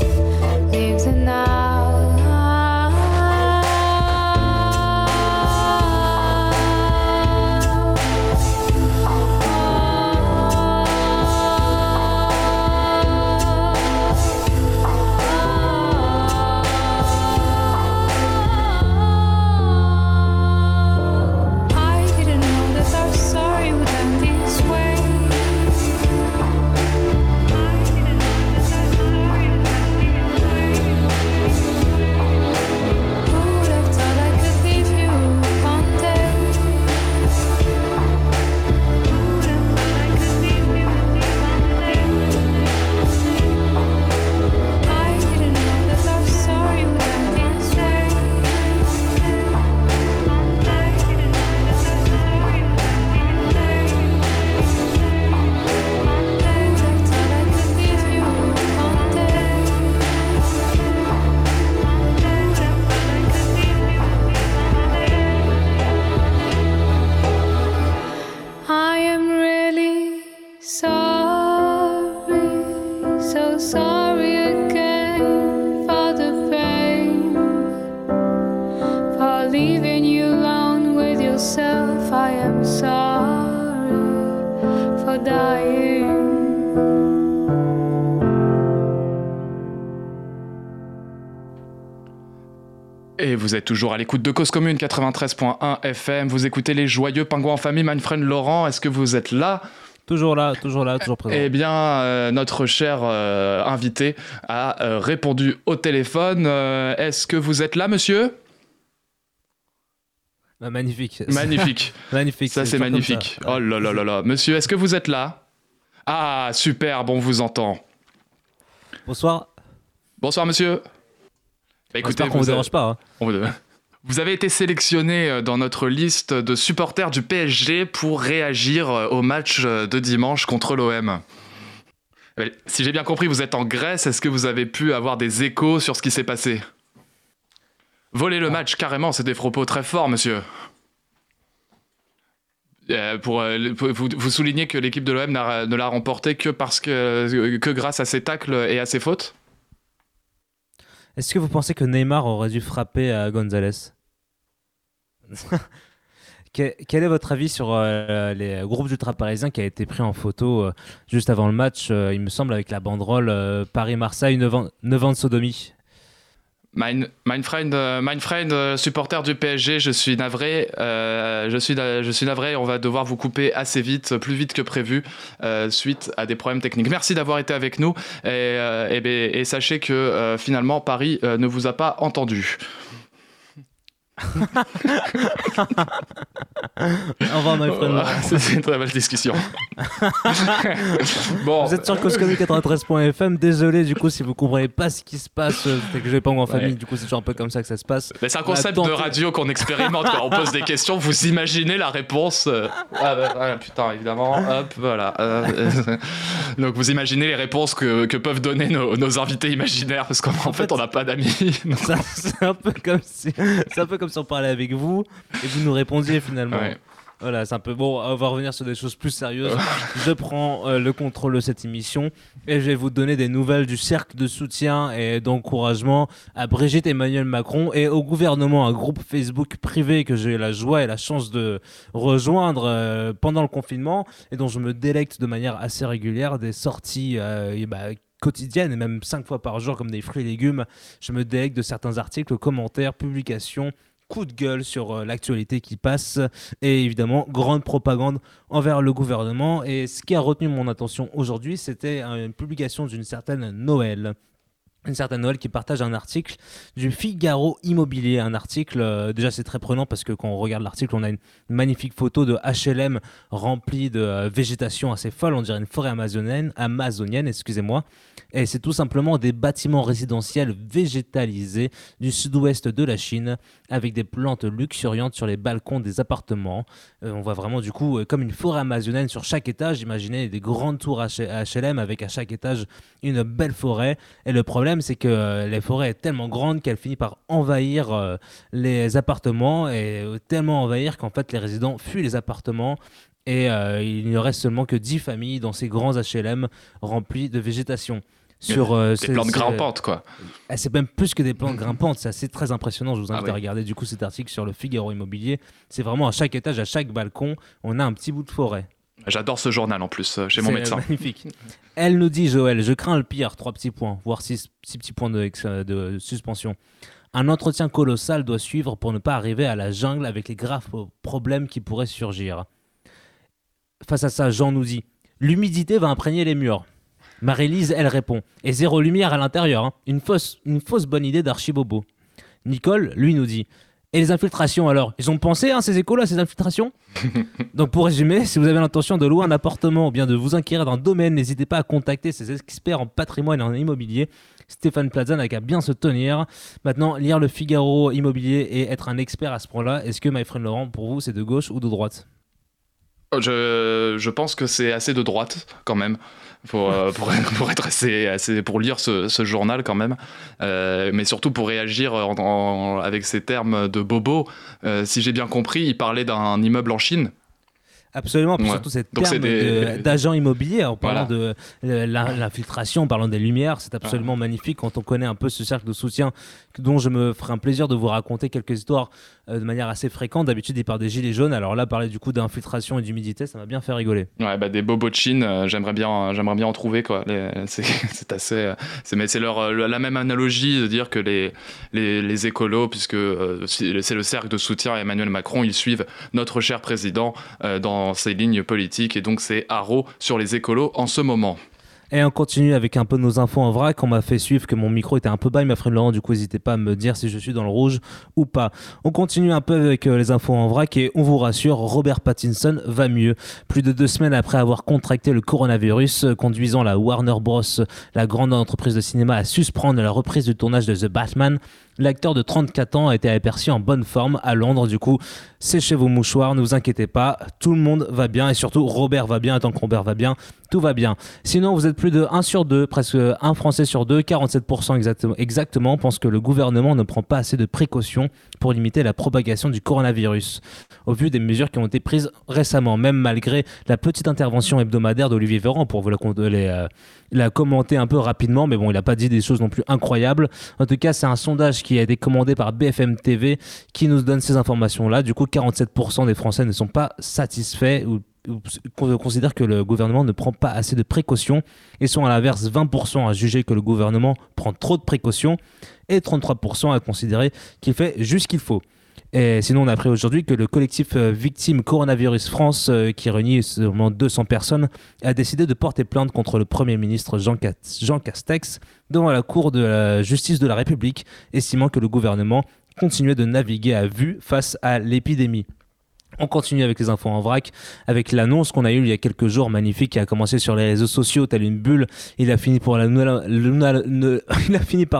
Et vous êtes toujours à l'écoute de Cause Commune 93.1 FM. Vous écoutez les joyeux pingouins en famille. My friend Laurent, est-ce que vous êtes là? Toujours là, toujours là, toujours présent. Eh bien, euh, notre cher euh, invité a euh, répondu au téléphone. Est-ce que vous êtes là, monsieur? Ah, magnifique. Magnifique. magnifique. Ça, c'est magnifique. ça. Oh là là là là. Monsieur, est-ce que vous êtes là? Ah, super, bon, on vous entend. Bonsoir. Bonsoir, monsieur. Bah, J'espère qu'on vous avez- dérange pas, hein. On vous- Vous avez été sélectionné euh, dans notre liste de supporters du PSG pour réagir euh, au match euh, de dimanche contre l'OM. Si j'ai bien compris, vous êtes en Grèce. Est-ce que vous avez pu avoir des échos sur ce qui s'est passé? Voler le match, carrément, c'est des propos très forts, monsieur. Euh, pour, vous, vous soulignez que l'équipe de l'OM ne l'a remporté que parce que, que grâce à ses tacles et à ses fautes? Est-ce que vous pensez que Neymar aurait dû frapper à Gonzalez Que- Quel est votre avis sur euh, les groupes d'ultra parisiens qui a été pris en photo euh, juste avant le match, euh, il me semble, avec la banderole euh, Paris-Marseille, 9 ans, 9 ans de sodomie? Mein friend, euh, friend, euh, supporter du PSG, je suis navré. euh, je, suis, na- je suis navré. On va devoir vous couper assez vite, plus vite que prévu, euh, suite à des problèmes techniques. Merci d'avoir été avec nous. Et, euh, et ben- et sachez que euh, finalement, Paris euh, ne vous a pas entendu. Au revoir, my friend. C'était une très belle discussion. bon, Vous êtes sur Coscomu 93.fm. Désolé, du coup, si vous comprenez pas ce qui se passe, euh, c'est que je vais pas en famille. Ouais. Du coup, c'est toujours un peu comme ça que ça se passe. Mais c'est un concept de radio qu'on expérimente. On pose des questions, vous imaginez la réponse. euh, Ah bah, voilà, putain, évidemment. Hop, voilà. Euh, Donc vous imaginez les réponses que, que peuvent donner nos, nos invités imaginaires, parce qu'en fait, on n'a pas d'amis. C'est un peu comme si, c'est un peu comme on parlait avec vous et vous nous répondiez finalement. Ouais. Voilà, c'est un peu bon. On va revenir sur des choses plus sérieuses. je prends euh, le contrôle de cette émission et je vais vous donner des nouvelles du cercle de soutien et d'encouragement à Brigitte Emmanuel Macron et au gouvernement, un groupe Facebook privé que j'ai eu la joie et la chance de rejoindre euh, pendant le confinement et dont je me délecte de manière assez régulière des sorties euh, et bah, quotidiennes et même cinq fois par jour comme des fruits et légumes. Je me délecte de certains articles, commentaires, publications coup de gueule sur euh, l'actualité qui passe et évidemment grande propagande envers le gouvernement. Et ce qui a retenu mon attention aujourd'hui c'était une publication d'une certaine Noël une certaine Noël qui partage un article du Figaro Immobilier. Un article, euh, déjà c'est très prenant parce que quand on regarde l'article, on a une magnifique photo de HLM remplie de euh, végétation assez folle, on dirait une forêt amazonienne, amazonienne excusez-moi. Et c'est tout simplement des bâtiments résidentiels végétalisés du sud-ouest de la Chine avec des plantes luxuriantes sur les balcons des appartements. Euh, on voit vraiment du coup comme une forêt amazonienne sur chaque étage. Imaginez des grandes tours HLM avec à chaque étage une belle forêt. Et le problème, c'est que euh, la forêt est tellement grande qu'elle finit par envahir euh, les appartements et euh, tellement envahir qu'en fait les résidents fuient les appartements. Et il ne reste seulement que 10 familles dans ces grands HLM remplis de végétation. Sur, euh, des plantes grimpantes, quoi. Ah, C'est même plus que des plantes grimpantes, c'est assez très impressionnant. Je vous invite Ah oui. à regarder du coup cet article sur le Figaro Immobilier. C'est vraiment à chaque étage, à chaque balcon, on a un petit bout de forêt. J'adore ce journal en plus, euh, chez mon médecin. magnifique. Elle nous dit, Joël, je crains le pire, trois petits points, voire six, six petits points de, ex- de suspension. Un entretien colossal doit suivre pour ne pas arriver à la jungle avec les graves problèmes qui pourraient surgir. Face à ça, Jean nous dit, l'humidité va imprégner les murs. Marie-Lise, elle répond, et zéro lumière à l'intérieur. hein. Une, fausse, une fausse bonne idée d'archibobo. Nicole, lui, nous dit, et les infiltrations alors Ils ont pensé, hein, ces écoles-là, ces infiltrations donc pour résumer, si vous avez l'intention de louer un appartement ou bien de vous inquérir d'un domaine, n'hésitez pas à contacter ces experts en patrimoine et en immobilier. Stéphane Plaza n'a qu'à bien se tenir. Maintenant, lire le Figaro immobilier et être un expert à ce point-là, est-ce que, my friend Laurent, pour vous, c'est de gauche ou de droite? Je, je pense que c'est assez de droite quand même pour, euh, pour, pour être assez, assez pour lire ce, ce journal quand même, Euh, mais surtout pour réagir en- en- avec ces termes de bobo. Euh, si j'ai bien compris, il parlait d'un immeuble en Chine. Absolument, puis Ouais. surtout cette Donc terme c'est des- de- d'agent immobilier, en parlant Voilà. de l'infiltration, en parlant des lumières, c'est absolument magnifique quand on connaît un peu ce cercle de soutien dont je me ferai un plaisir de vous raconter quelques histoires euh, de manière assez fréquente. D'habitude, il parle des gilets jaunes, alors là, parler du coup d'infiltration et d'humidité, ça m'a bien fait rigoler. Ouais, bah, des bobos de Chine, euh, j'aimerais bien, j'aimerais bien en trouver quoi. C'est assez, euh, c'est mais c'est leur euh, la même analogie de dire que les les, les écolos, puisque euh, c'est le cercle de soutien à Emmanuel Macron, ils suivent notre cher président euh, dans ses lignes politiques et donc c'est haro sur les écolos en ce moment. Et on continue avec un peu nos infos en vrac. On m'a fait suivre que mon micro était un peu bas, il m'a fait Laurent. Du coup, n'hésitez pas à me dire si je suis dans le rouge ou pas. On continue un peu avec euh, les infos en vrac et on vous rassure, Robert Pattinson va mieux. Plus de deux semaines après avoir contracté le coronavirus, euh, conduisant la Warner Bros, la grande entreprise de cinéma, à suspendre la reprise du tournage de The Batman. L'acteur de 34 ans a été aperçu en bonne forme à Londres. Du coup, séchez vos mouchoirs, ne vous inquiétez pas, tout le monde va bien et surtout Robert va bien. Tant que Robert va bien, tout va bien. Sinon, vous êtes plus de 1 sur 2, presque 1 Français sur 2, 47% exactement, exactement pense que le gouvernement ne prend pas assez de précautions pour limiter la propagation du coronavirus. Au vu des mesures qui ont été prises récemment, même malgré la petite intervention hebdomadaire d'Olivier Véran, pour vous la, euh, la commenter un peu rapidement, mais bon, il n'a pas dit des choses non plus incroyables. En tout cas, c'est un sondage qui qui a été commandé par BFM TV qui nous donne ces informations-là. Du coup, 47% des Français ne sont pas satisfaits ou considèrent que le gouvernement ne prend pas assez de précautions et sont à l'inverse 20% à juger que le gouvernement prend trop de précautions et 33% à considérer qu'il fait juste ce qu'il faut. Et sinon, on a appris aujourd'hui que le collectif euh, Victime Coronavirus France, euh, qui réunit seulement 200 personnes, a décidé de porter plainte contre le Premier ministre Jean, Jean Castex devant la Cour de la justice de la République, estimant que le gouvernement continuait de naviguer à vue face à l'épidémie. On continue avec les infos en vrac, avec l'annonce qu'on a eue il y a quelques jours, magnifique, qui a commencé sur les réseaux sociaux, telle une bulle. Il a fini, par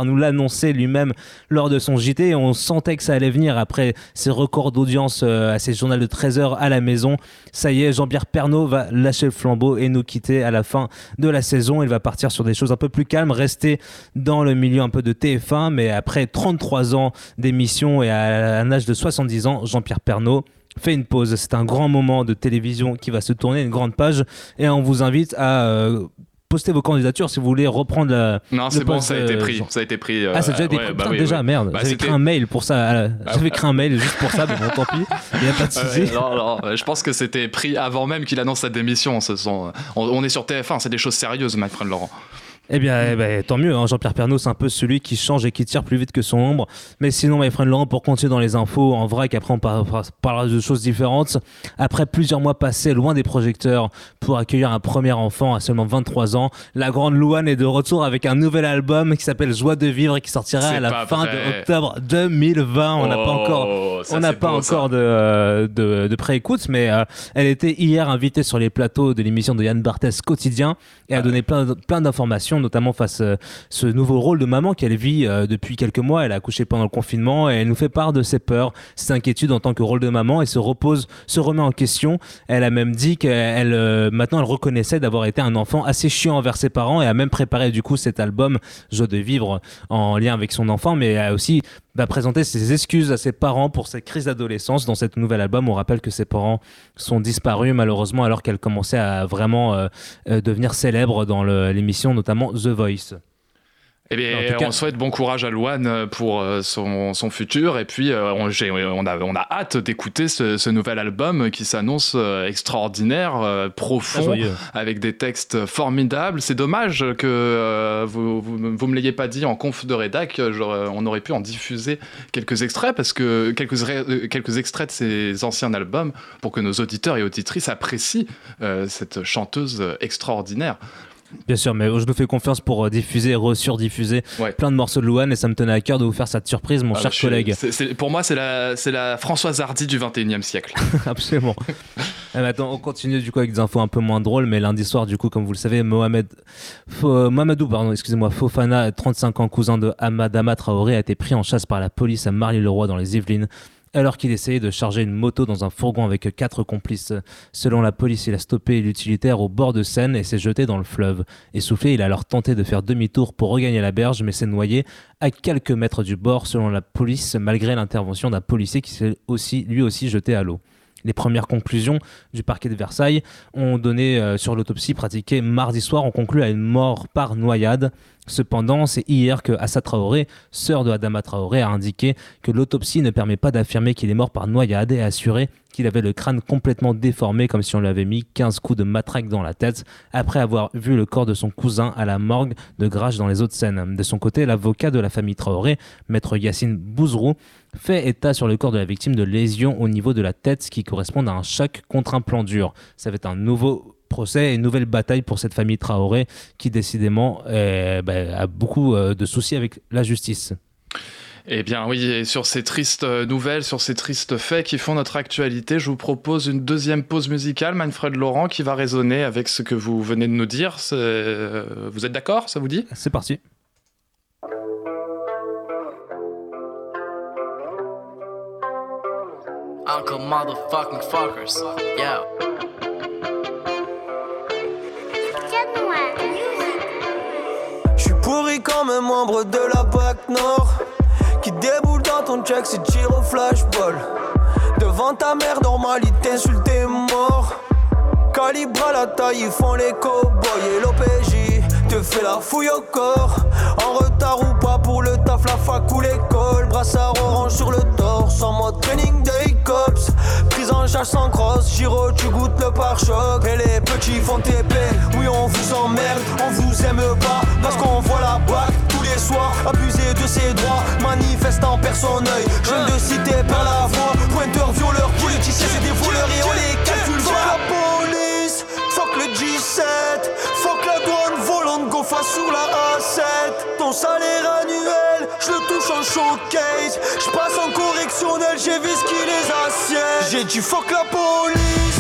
nous l'annoncer lui-même lors de son JT on sentait que ça allait venir après ses records d'audience euh, à ses journaux de 13 heures à la maison. Ça y est, Jean-Pierre Pernaud va lâcher le flambeau et nous quitter à la fin de la saison. Il va partir sur des choses un peu plus calmes, rester dans le milieu un peu de TF1, mais après 33 ans d'émission et à un âge de 70 ans, Jean-Pierre Pernaud fait une pause. C'est un grand moment de télévision qui va se tourner, une grande page. Et on vous invite à euh, poster vos candidatures si vous voulez reprendre la. Non, c'est bon, ça a été pris. Ça a été pris. ah, ça a déjà été pris. Bah déjà, merde. Bah, J'avais écrit un mail pour ça. Ah, J'avais écrit un mail juste pour ça, mais bon, tant pis. Il n'y a pas de souci. non, non, je pense que c'était pris avant même qu'il annonce sa démission. On, est sur TF1, c'est des choses sérieuses, my friend Laurent. Eh bien, eh ben, tant mieux. Hein. Jean-Pierre Pernaud, c'est un peu celui qui change et qui tire plus vite que son ombre. Mais sinon, my friend Laurent, pour continuer dans les infos, en vrai qu'après on parlera de choses différentes. Après plusieurs mois passés loin des projecteurs pour accueillir un premier enfant à seulement 23 ans, la grande Louane est de retour avec un nouvel album qui s'appelle Joie de vivre et qui sortira à la fin d'octobre 2020. On n'a pas oh, encore, on n'a pas encore de, de, de pré-écoute, mais euh, elle était hier invitée sur les plateaux de l'émission de Yann Barthès quotidien et a donné plein, plein d'informations notamment face à euh, ce nouveau rôle de maman qu'elle vit euh, depuis quelques mois. Elle a accouché pendant le confinement et elle nous fait part de ses peurs, ses inquiétudes en tant que rôle de maman et se repose, se remet en question. Elle a même dit qu'elle euh, maintenant elle reconnaissait d'avoir été un enfant assez chiant envers ses parents et a même préparé du coup cet album Joie de vivre en lien avec son enfant, mais a aussi va présenter ses excuses à ses parents pour cette crise d'adolescence. Dans cet nouvel album, on rappelle que ses parents sont disparus malheureusement alors qu'elle commençait à vraiment euh, euh, devenir célèbre dans l'émission, notamment The Voice. Eh bien, on souhaite bon courage à Louane euh, pour euh, son, son futur. Et puis, euh, on, on, a, on a hâte d'écouter ce, ce, nouvel album qui s'annonce extraordinaire, profond, avec des textes formidables. C'est dommage que vous, vous, vous, me l'ayez pas dit en conf de rédac. on aurait pu en diffuser quelques extraits, parce que quelques, quelques extraits de ces anciens albums, pour que nos auditeurs et auditrices apprécient cette chanteuse extraordinaire. Bien sûr, mais je nous fais confiance pour euh, diffuser et re-surdiffuser plein de morceaux de Louane et ça me tenait à cœur de vous faire cette surprise, mon ah, cher collègue. pour moi, c'est la, la Françoise Hardy du 21e siècle. Absolument. et maintenant, on continue du coup avec des infos un peu moins drôles, mais lundi soir, du coup, comme vous le savez, Mohamed, Mohamedou, pardon, excusez-moi, Fofana, 35 ans, cousin de Amadama Traoré, a été pris en chasse par la police à Marly-le-Roi dans les Yvelines alors qu'il essayait de charger une moto dans un fourgon avec quatre complices. Selon la police, il a stoppé l'utilitaire au bord de Seine et s'est jeté dans le fleuve. Essoufflé, il a alors tenté de faire demi-tour pour regagner la berge, mais s'est noyé à quelques mètres du bord, selon la police, malgré l'intervention d'un policier qui s'est aussi, lui aussi jeté à l'eau. Les premières conclusions du parquet de Versailles ont donné euh, sur l'autopsie pratiquée mardi soir, ont conclu à une mort par noyade. Cependant, c'est hier que Assa Traoré, sœur de Adama Traoré, a indiqué que l'autopsie ne permet pas d'affirmer qu'il est mort par noyade et a assuré qu'il avait le crâne complètement déformé comme si on lui avait mis 15 coups de matraque dans la tête après avoir vu le corps de son cousin à la morgue de Grache dans les Hauts-de-Seine. De son côté, l'avocat de la famille Traoré, maître Yacine Bouzrou, fait état sur le corps de la victime de lésions au niveau de la tête qui correspondent à un choc contre un plan dur. Ça va être un nouveau procès et une nouvelle bataille pour cette famille Traoré qui décidément eh ben, a beaucoup euh, de soucis avec la justice. Eh bien oui, et sur ces tristes euh, nouvelles, sur ces tristes faits qui font notre actualité, je vous propose une deuxième pause musicale, Manfred Laurent, qui va résonner avec ce que vous venez de nous dire. Euh, vous êtes d'accord, ça vous dit? C'est parti. Uncle motherfucking fuckers. Yeah. Je suis pourri comme un membre de la BAC Nord Qui déboule dans ton check, c'est tir au flashball. Devant ta mère, normalité, insulté mort. Calibre à la taille, ils font les cowboys. Et l'OPJ te fait la fouille au corps. En retard ou pas pour le taf, la fac ou l'école. Brassard orange sur le torse, en mode training day cops. Prise en charge sans crosse, Giro, tu goûtes le pare-choc. Et les petits font TP, oui, on vous emmerde, on vous aime pas. Parce qu'on voit la boîte tous les soirs. Abuser de ses droits, manifestant personne œil. Jeune de cité j'ai qui les assiette. J'ai dit fuck la police,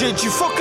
J'ai dit fuck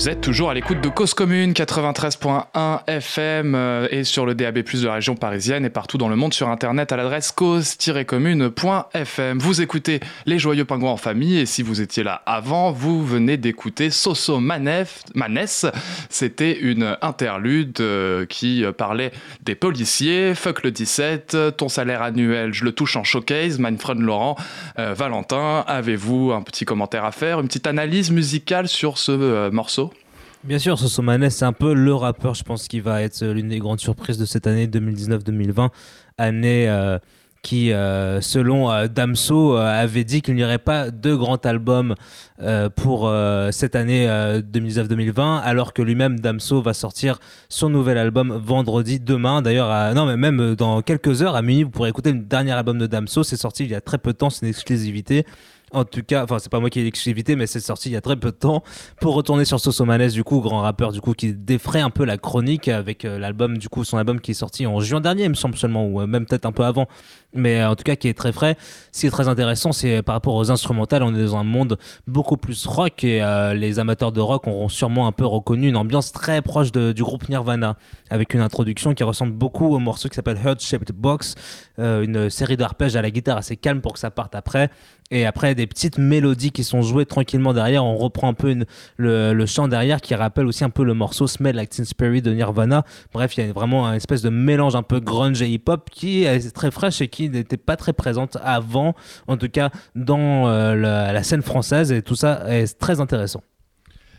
vous êtes toujours à l'écoute de Cause Commune 93.1 FM euh, et sur le DAB+ de la région parisienne et partout dans le monde sur internet à l'adresse cause-commune.fm. Vous écoutez Les Joyeux Pingouins en famille et si vous étiez là avant, vous venez d'écouter Soso Manef, Maness. C'était une interlude euh, qui euh, parlait des policiers, fuck le 17, ton salaire annuel, je le touche en showcase, Manfred Laurent, Valentin, avez-vous un petit commentaire à faire, une petite analyse musicale sur ce morceau? Bien sûr, Soso Manes, c'est un peu le rappeur, je pense, qui va être l'une des grandes surprises de cette année 2019-2020, année euh, qui, euh, selon euh, Damso, euh, avait dit qu'il n'y aurait pas de grand album euh, pour euh, cette année euh, 2019-2020, alors que lui-même, Damso, va sortir son nouvel album vendredi, demain. D'ailleurs, non, mais même euh, dans quelques heures, à minuit, vous pourrez écouter le dernier album de Damso. C'est sorti il y a très peu de temps, c'est une exclusivité. En tout cas, enfin, c'est pas moi qui ai l'exclusivité, mais c'est sorti il y a très peu de temps. Pour retourner sur Sosomanes, du coup, grand rappeur, du coup, qui défraie un peu la chronique avec euh, l'album, du coup, son album qui est sorti en juin dernier, il me semble seulement, ou euh, même peut-être un peu avant, mais euh, en tout cas, qui est très frais. Ce qui est très intéressant, c'est euh, par rapport aux instrumentales, on est dans un monde beaucoup plus rock et euh, les amateurs de rock auront sûrement un peu reconnu une ambiance très proche du groupe Nirvana, avec une introduction qui ressemble beaucoup au morceau qui s'appelle Heart Shaped Box, une série d'arpèges à la guitare assez calme pour que ça parte après. Et après, des petites mélodies qui sont jouées tranquillement derrière. On reprend un peu une- le, chant derrière qui rappelle aussi un peu le morceau Smell Like Teen Spirit de Nirvana. Bref, il y a vraiment un espèce de mélange un peu grunge et hip-hop qui est très fraîche et qui n'était pas très présente avant, en tout cas dans euh, la, la scène française. Et tout ça est très intéressant.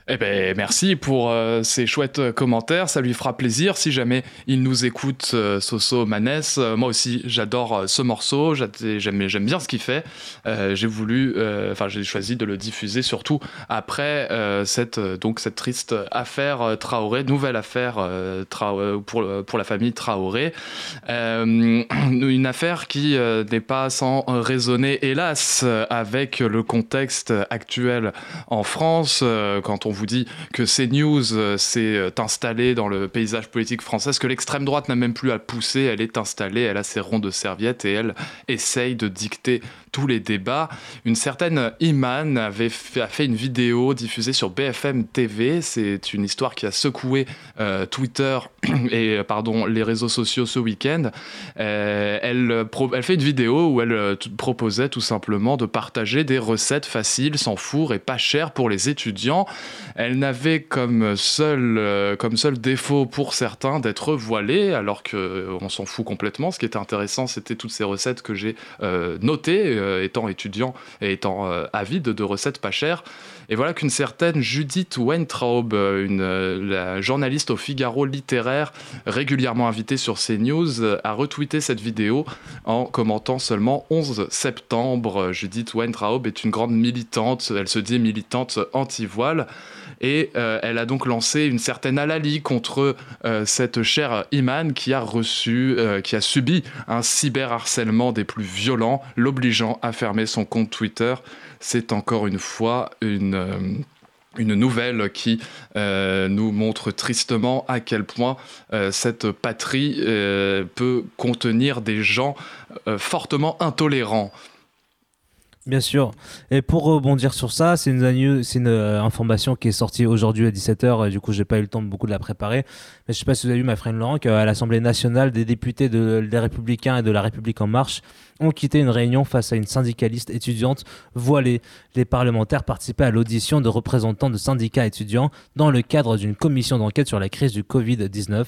Eh ben, merci pour euh, ces chouettes euh, commentaires. Ça lui fera plaisir si jamais il nous écoute, euh, Soso Manès. Moi aussi, j'adore ce morceau. J'a- J'aime bien ce qu'il fait. J'ai voulu, enfin, j'ai choisi de le diffuser surtout après cette donc cette triste affaire Traoré, nouvelle affaire pour pour la famille Traoré. Une affaire qui n'est pas sans raisonner, hélas, avec le contexte actuel en France. Quand on vous dit que CNews euh, s'est euh, installé dans le paysage politique français, que l'extrême droite n'a même plus à pousser, elle est installée, elle a ses ronds de serviettes et elle essaye de dicter tous les débats. Une certaine Iman avait fait, a fait une vidéo diffusée sur BFM TV. C'est une histoire qui a secoué euh, Twitter et euh, pardon les réseaux sociaux ce week-end. Euh, elle, euh, fait une vidéo où elle euh, proposait tout simplement de partager des recettes faciles, sans four et pas chères pour les étudiants. Elle n'avait comme seul, euh, comme seul défaut pour certains d'être voilée, alors que euh, s'en fout complètement. Ce qui était intéressant, c'était toutes ces recettes que j'ai euh, notées, étant étudiant et étant avide de recettes pas chères. Et voilà qu'une certaine Judith Weintraub, euh, une, euh, la journaliste au Figaro littéraire, régulièrement invitée sur CNews, euh, a retweeté cette vidéo en commentant seulement 11 septembre. Judith Weintraub est une grande militante, elle se dit militante anti-voile. Et elle a donc lancé une certaine halalie contre cette chère Iman qui a reçu, qui a subi un cyberharcèlement des plus violents, l'obligeant à fermer son compte Twitter. C'est encore une fois une euh, nouvelle qui euh, nous montre tristement à quel point euh, cette patrie peut contenir des gens fortement intolérants. Bien sûr. Et pour rebondir sur ça, c'est une, euh, information qui est sortie aujourd'hui à 17h. Du coup, j'ai pas eu le temps de beaucoup de la préparer. Mais je sais pas si vous avez vu, ma friend Laurent, qu'à l'Assemblée nationale, des députés de, des Républicains et de La République En Marche ont quitté une réunion face à une syndicaliste étudiante voilée. Les parlementaires participaient à l'audition de représentants de syndicats étudiants dans le cadre d'une commission d'enquête sur la crise du Covid-19.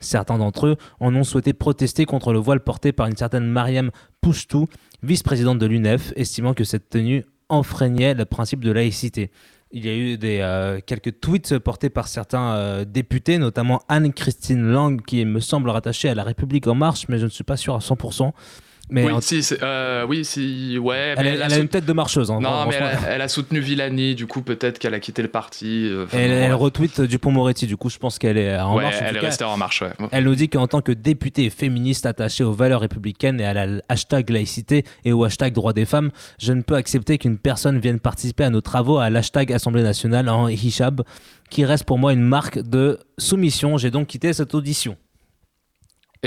Certains d'entre eux en ont souhaité protester contre le voile porté par une certaine Mariam Pouchtou, vice-présidente de l'UNEF, estimant que cette tenue enfreignait le principe de laïcité. Il y a eu des, euh, quelques tweets portés par certains euh, députés, notamment Anne-Christine Lang, qui me semble rattachée à La République En Marche, mais je ne suis pas sûr à 100%. Mais oui, en- si, euh, oui, si, ouais. elle, mais a- elle a elle a sou- une tête de marcheuse. hein, Non, mais elle a, elle a soutenu Villani, du coup peut-être qu'elle a quitté le parti. euh, Elle, elle retweet Dupont-Moretti, du coup je pense qu'elle est en ouais, marche. en elle est cas. restée en marche. Ouais. Elle nous dit qu'en tant que députée féministe attachée aux valeurs républicaines et à la hashtag laïcité et au hashtag droit des femmes, je ne peux accepter qu'une personne vienne participer à nos travaux à l'hashtag Assemblée nationale en hijab, qui reste pour moi une marque de soumission. J'ai donc quitté cette audition.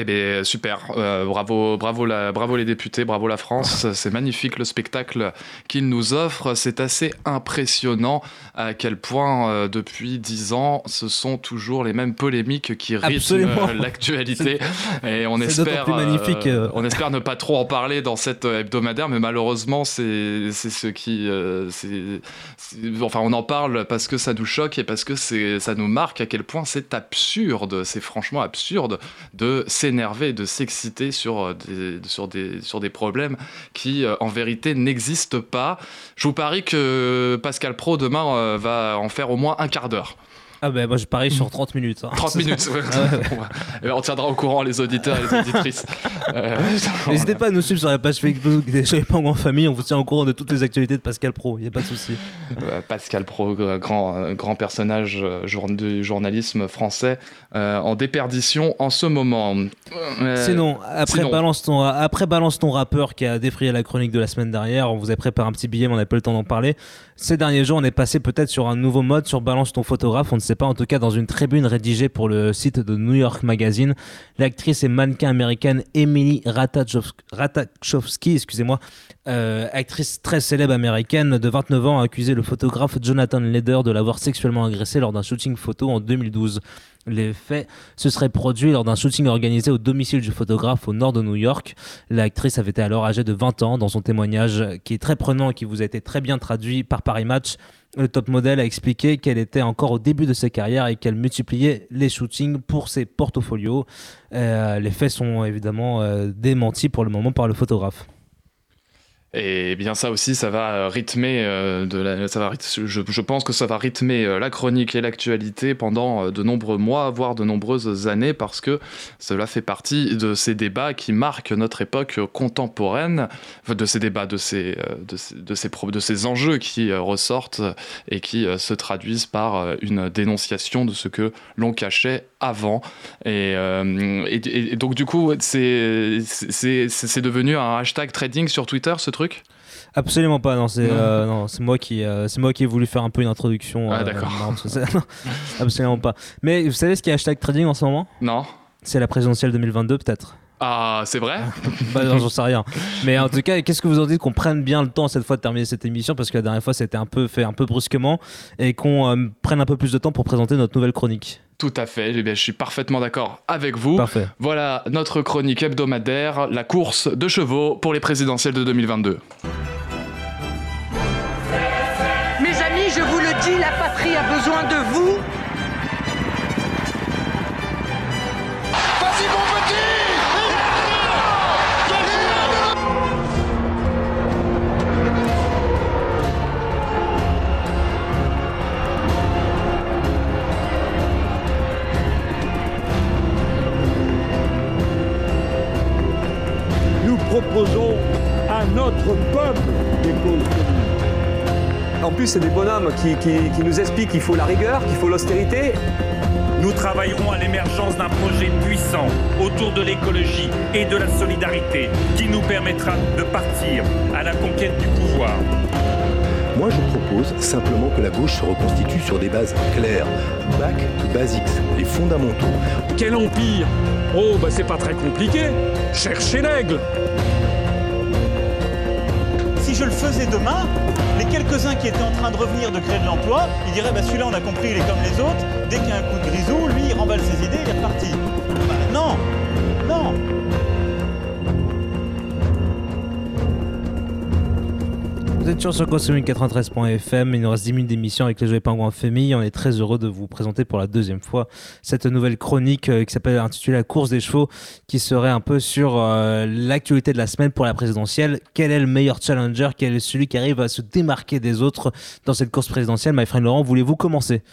Eh bien, super. Euh, bravo, bravo, la, bravo les députés, bravo la France. C'est magnifique le spectacle qu'ils nous offrent. C'est assez impressionnant à quel point, euh, depuis dix ans, ce sont toujours les mêmes polémiques qui rythment Absolument. euh, l'actualité. Et on espère, plus magnifique, euh. on espère ne pas trop en parler dans cette hebdomadaire, mais malheureusement, c'est ce qui. enfin, on en parle parce que ça nous choque et parce que ça nous marque à quel point c'est absurde. C'est franchement absurde de s'énerver, de s'exciter sur, euh, des, sur, des, sur des problèmes qui, euh, en vérité, n'existent pas. Je vous parie que Pascal Pro, demain, euh, va en faire au moins un quart d'heure. Ah ben moi je parie sur 30 minutes. hein. 30 minutes. ouais. Ah ouais. On tiendra au courant les auditeurs et les auditrices. Euh, N'hésitez pas à nous suivre sur la page Facebook des pas en famille, on vous tient au courant de toutes les actualités de Pascal Pro, il n'y a pas de souci. Euh, Pascal Pro, euh, grand, grand personnage jour- du journalisme français euh, en déperdition en ce moment. Sinon, après, sinon, Balance ton, après Balance ton rappeur qui a défrayé la chronique de la semaine dernière, on vous a préparé un petit billet, mais on n'a pas le temps d'en parler. Ces derniers jours, on est passé peut-être sur un nouveau mode sur Balance ton photographe, on ne sait pas, en tout cas dans une tribune rédigée pour le site de New York Magazine. L'actrice et mannequin américaine Emily Ratajkowski, excusez-moi, euh, actrice très célèbre américaine de 29 ans, a accusé le photographe Jonathan Leder de l'avoir sexuellement agressé lors d'un shooting photo en 2012. Les faits se seraient produits lors d'un shooting organisé au domicile du photographe au nord de New York. L'actrice avait été alors âgée de 20 ans. Dans son témoignage, qui est très prenant et qui vous a été très bien traduit par Paris Match, le top modèle a expliqué qu'elle était encore au début de sa carrière et qu'elle multipliait les shootings pour ses portfolios. Euh, les faits sont évidemment euh, démentis pour le moment par le photographe. Et bien ça aussi, ça va rythmer euh, la, ça va, je, pense que ça va rythmer euh, la chronique et l'actualité pendant euh, de nombreux mois, voire de nombreuses années, parce que cela fait partie de ces débats qui marquent notre époque contemporaine, de ces débats, de ces, euh, de ces, de ces, enjeux qui euh, ressortent et qui euh, se traduisent par euh, une dénonciation de ce que l'on cachait avant. Et, euh, et, donc du coup, c'est c'est- c'est- c'est devenu un hashtag trading sur Twitter, ce truc? Absolument pas, non, c'est euh, non, c'est moi qui euh, c'est moi qui ai voulu faire un peu une introduction. Ah, euh, d'accord. non, absolument pas. Mais vous savez ce qui est hashtag trading en ce moment? Non. C'est la présidentielle 2022 peut-être. Ah, c'est vrai? Bah, non, j'en sais rien. Mais en tout cas, qu'est-ce que vous en dites qu'on prenne bien le temps cette fois de terminer cette émission? Parce que la dernière fois c'était un peu fait un peu brusquement et qu'on prenne un peu plus de temps pour présenter notre nouvelle chronique. Tout à fait, eh bien, je suis parfaitement d'accord avec vous. Parfait. Voilà notre chronique hebdomadaire, la course de chevaux pour les présidentielles de 2022. Proposons à notre peuple des causes communes. En plus, c'est des bonhommes qui, qui- qui nous expliquent qu'il faut la rigueur, qu'il faut l'austérité. Nous travaillerons à l'émergence d'un projet puissant autour de l'écologie et de la solidarité qui nous permettra de partir à la conquête du pouvoir. Moi, je propose simplement que la gauche se reconstitue sur des bases claires. Back to basics, les fondamentaux. Quel empire? Oh, bah c'est pas très compliqué. Cherchez l'aigle. Je le faisais demain, les quelques-uns qui étaient en train de revenir de créer de l'emploi, ils diraient bah celui-là on a compris, il est comme les autres, dès qu'il y a un coup de grisou, lui il remballe ses idées, il est reparti. Bah non. Non Vous êtes toujours sur Consuming 93.fm, il nous reste 10 minutes d'émission avec les Jouets Pingouins en famille. On est très heureux de vous présenter pour la deuxième fois cette nouvelle chronique euh, qui s'appelle intitulée La course des chevaux, qui serait un peu sur euh, l'actualité de la semaine pour la présidentielle. Quel est le meilleur challenger? Quel est celui qui arrive à se démarquer des autres dans cette course présidentielle? My friend Laurent, voulez-vous commencer?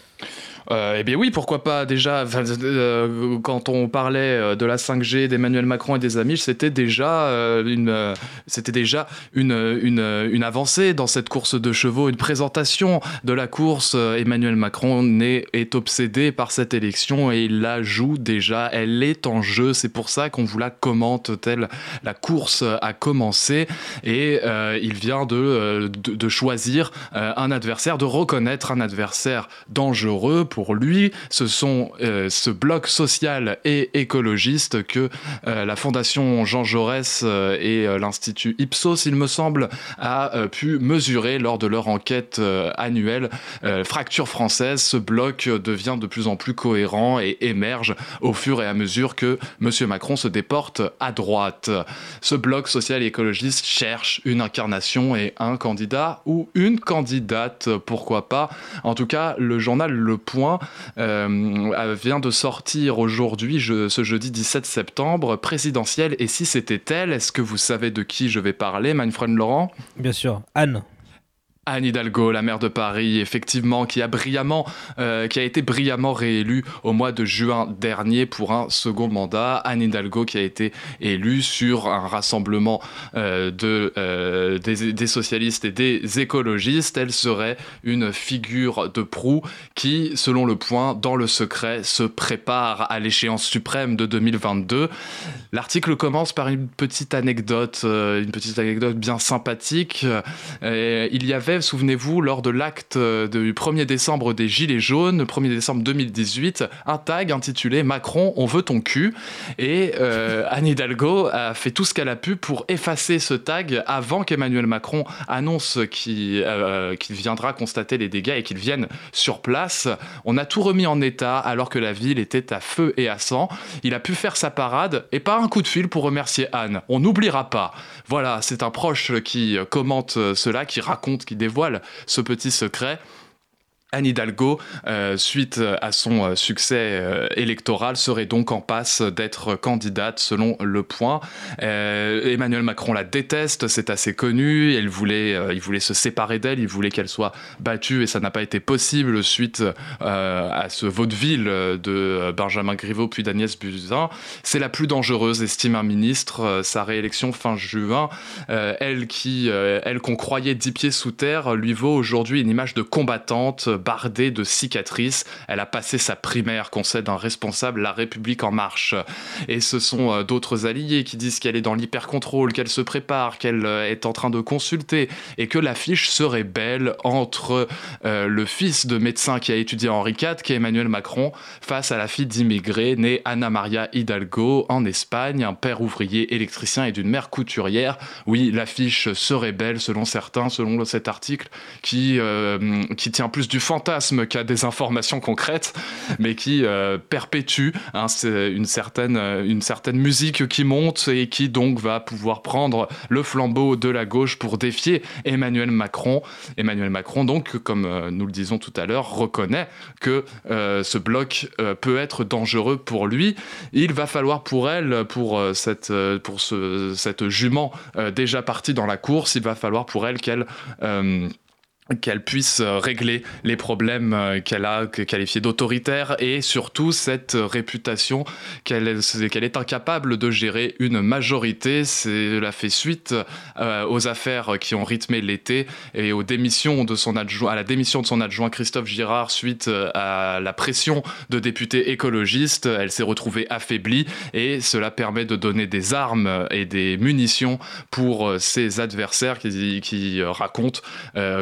Eh bien oui, pourquoi pas déjà, euh, quand on parlait euh, de la 5G d'Emmanuel Macron et des amis, c'était déjà, euh, une, euh, avancée dans cette course de chevaux, une présentation de la course. Euh, Emmanuel Macron est, obsédé par cette élection et il la joue déjà, elle est en jeu, c'est pour ça qu'on vous la commente telle la course a commencé. Et euh, il vient de, euh, de, choisir euh, un adversaire, de reconnaître un adversaire dangereux lui. Ce sont euh, ce bloc social et écologiste que euh, la Fondation Jean Jaurès euh, et l'Institut Ipsos, il me semble, a pu mesurer lors de leur enquête annuelle. Fracture française, ce bloc devient de plus en plus cohérent et émerge au fur et à mesure que M. Macron se déporte à droite. Ce bloc social et écologiste cherche une incarnation et un candidat ou une candidate, pourquoi pas. En tout cas, le journal Le Point euh, vient de sortir aujourd'hui, ce jeudi 17 septembre, présidentielle. Et si c'était elle, est-ce que vous savez de qui je vais parler, Manfred Laurent? Bien sûr, Anne. Anne Hidalgo, la maire de Paris, effectivement, qui a brillamment, euh, qui a été brillamment réélue au mois de juin dernier pour un second mandat. Anne Hidalgo qui a été élue sur un rassemblement euh, de, euh, des, socialistes et des écologistes. Elle serait une figure de proue qui, selon le point, dans le secret, se prépare à l'échéance suprême de 2022. L'article commence par une petite anecdote, une petite anecdote bien sympathique. Il y avait, souvenez-vous, lors de l'acte euh, du 1er décembre des Gilets jaunes, 1er décembre 2018, un tag intitulé Macron, on veut ton cul. Et euh, Anne Hidalgo a fait tout ce qu'elle a pu pour effacer ce tag avant qu'Emmanuel Macron annonce qu'il euh, qu'il viendra constater les dégâts et qu'il vienne sur place. On a tout remis en état alors que la ville était à feu et à sang. Il a pu faire sa parade et pas un coup de fil pour remercier Anne. On n'oubliera pas. Voilà, c'est un proche qui commente cela, qui raconte, qui dévoile ce petit secret. Anne Hidalgo, euh, suite à son euh, succès euh, électoral, serait donc en passe d'être candidate selon le point. Euh, Emmanuel Macron la déteste, c'est assez connu. Elle voulait, euh, il voulait se séparer d'elle, il voulait qu'elle soit battue et ça n'a pas été possible suite euh, à ce vaudeville de Benjamin Griveaux puis d'Agnès Buzyn. C'est la plus dangereuse, estime un ministre. Euh, sa réélection fin juin, euh, elle qui, euh, elle qu'on croyait dix pieds sous terre, lui vaut aujourd'hui une image de combattante bardée de cicatrices. Elle a passé sa primaire, concède un responsable La République en marche. Et ce sont euh, d'autres alliés qui disent qu'elle est dans l'hyper-contrôle, qu'elle se prépare, qu'elle euh, est en train de consulter et que l'affiche serait belle entre euh, le fils de médecin qui a étudié Henri IV, qui est Emmanuel Macron, face à la fille d'immigrés née Anna Maria Hidalgo en Espagne, un père ouvrier électricien et d'une mère couturière. Oui, l'affiche serait belle selon certains, selon cet article qui, qui tient plus du fantasme qu'à des informations concrètes, mais qui euh, perpétue hein, une, certaine, euh, une certaine musique qui monte et qui donc va pouvoir prendre le flambeau de la gauche pour défier Emmanuel Macron. Emmanuel Macron, donc, comme euh, nous le disons tout à l'heure, reconnaît que ce bloc peut être dangereux pour lui. Il va falloir pour elle, pour, cette, pour ce, cette jument déjà partie dans la course, il va falloir pour elle qu'elle... qu'elle puisse euh, régler les problèmes euh, qu'elle a qualifiés d'autoritaires et surtout cette réputation qu'elle est, incapable de gérer une majorité. Cela fait suite euh, aux affaires qui ont rythmé l'été et aux démissions de son adjoint, à la démission de son adjoint Christophe Girard suite à la pression de députés écologistes. Elle s'est retrouvée affaiblie et cela permet de donner des armes et des munitions pour ses adversaires qui, racontent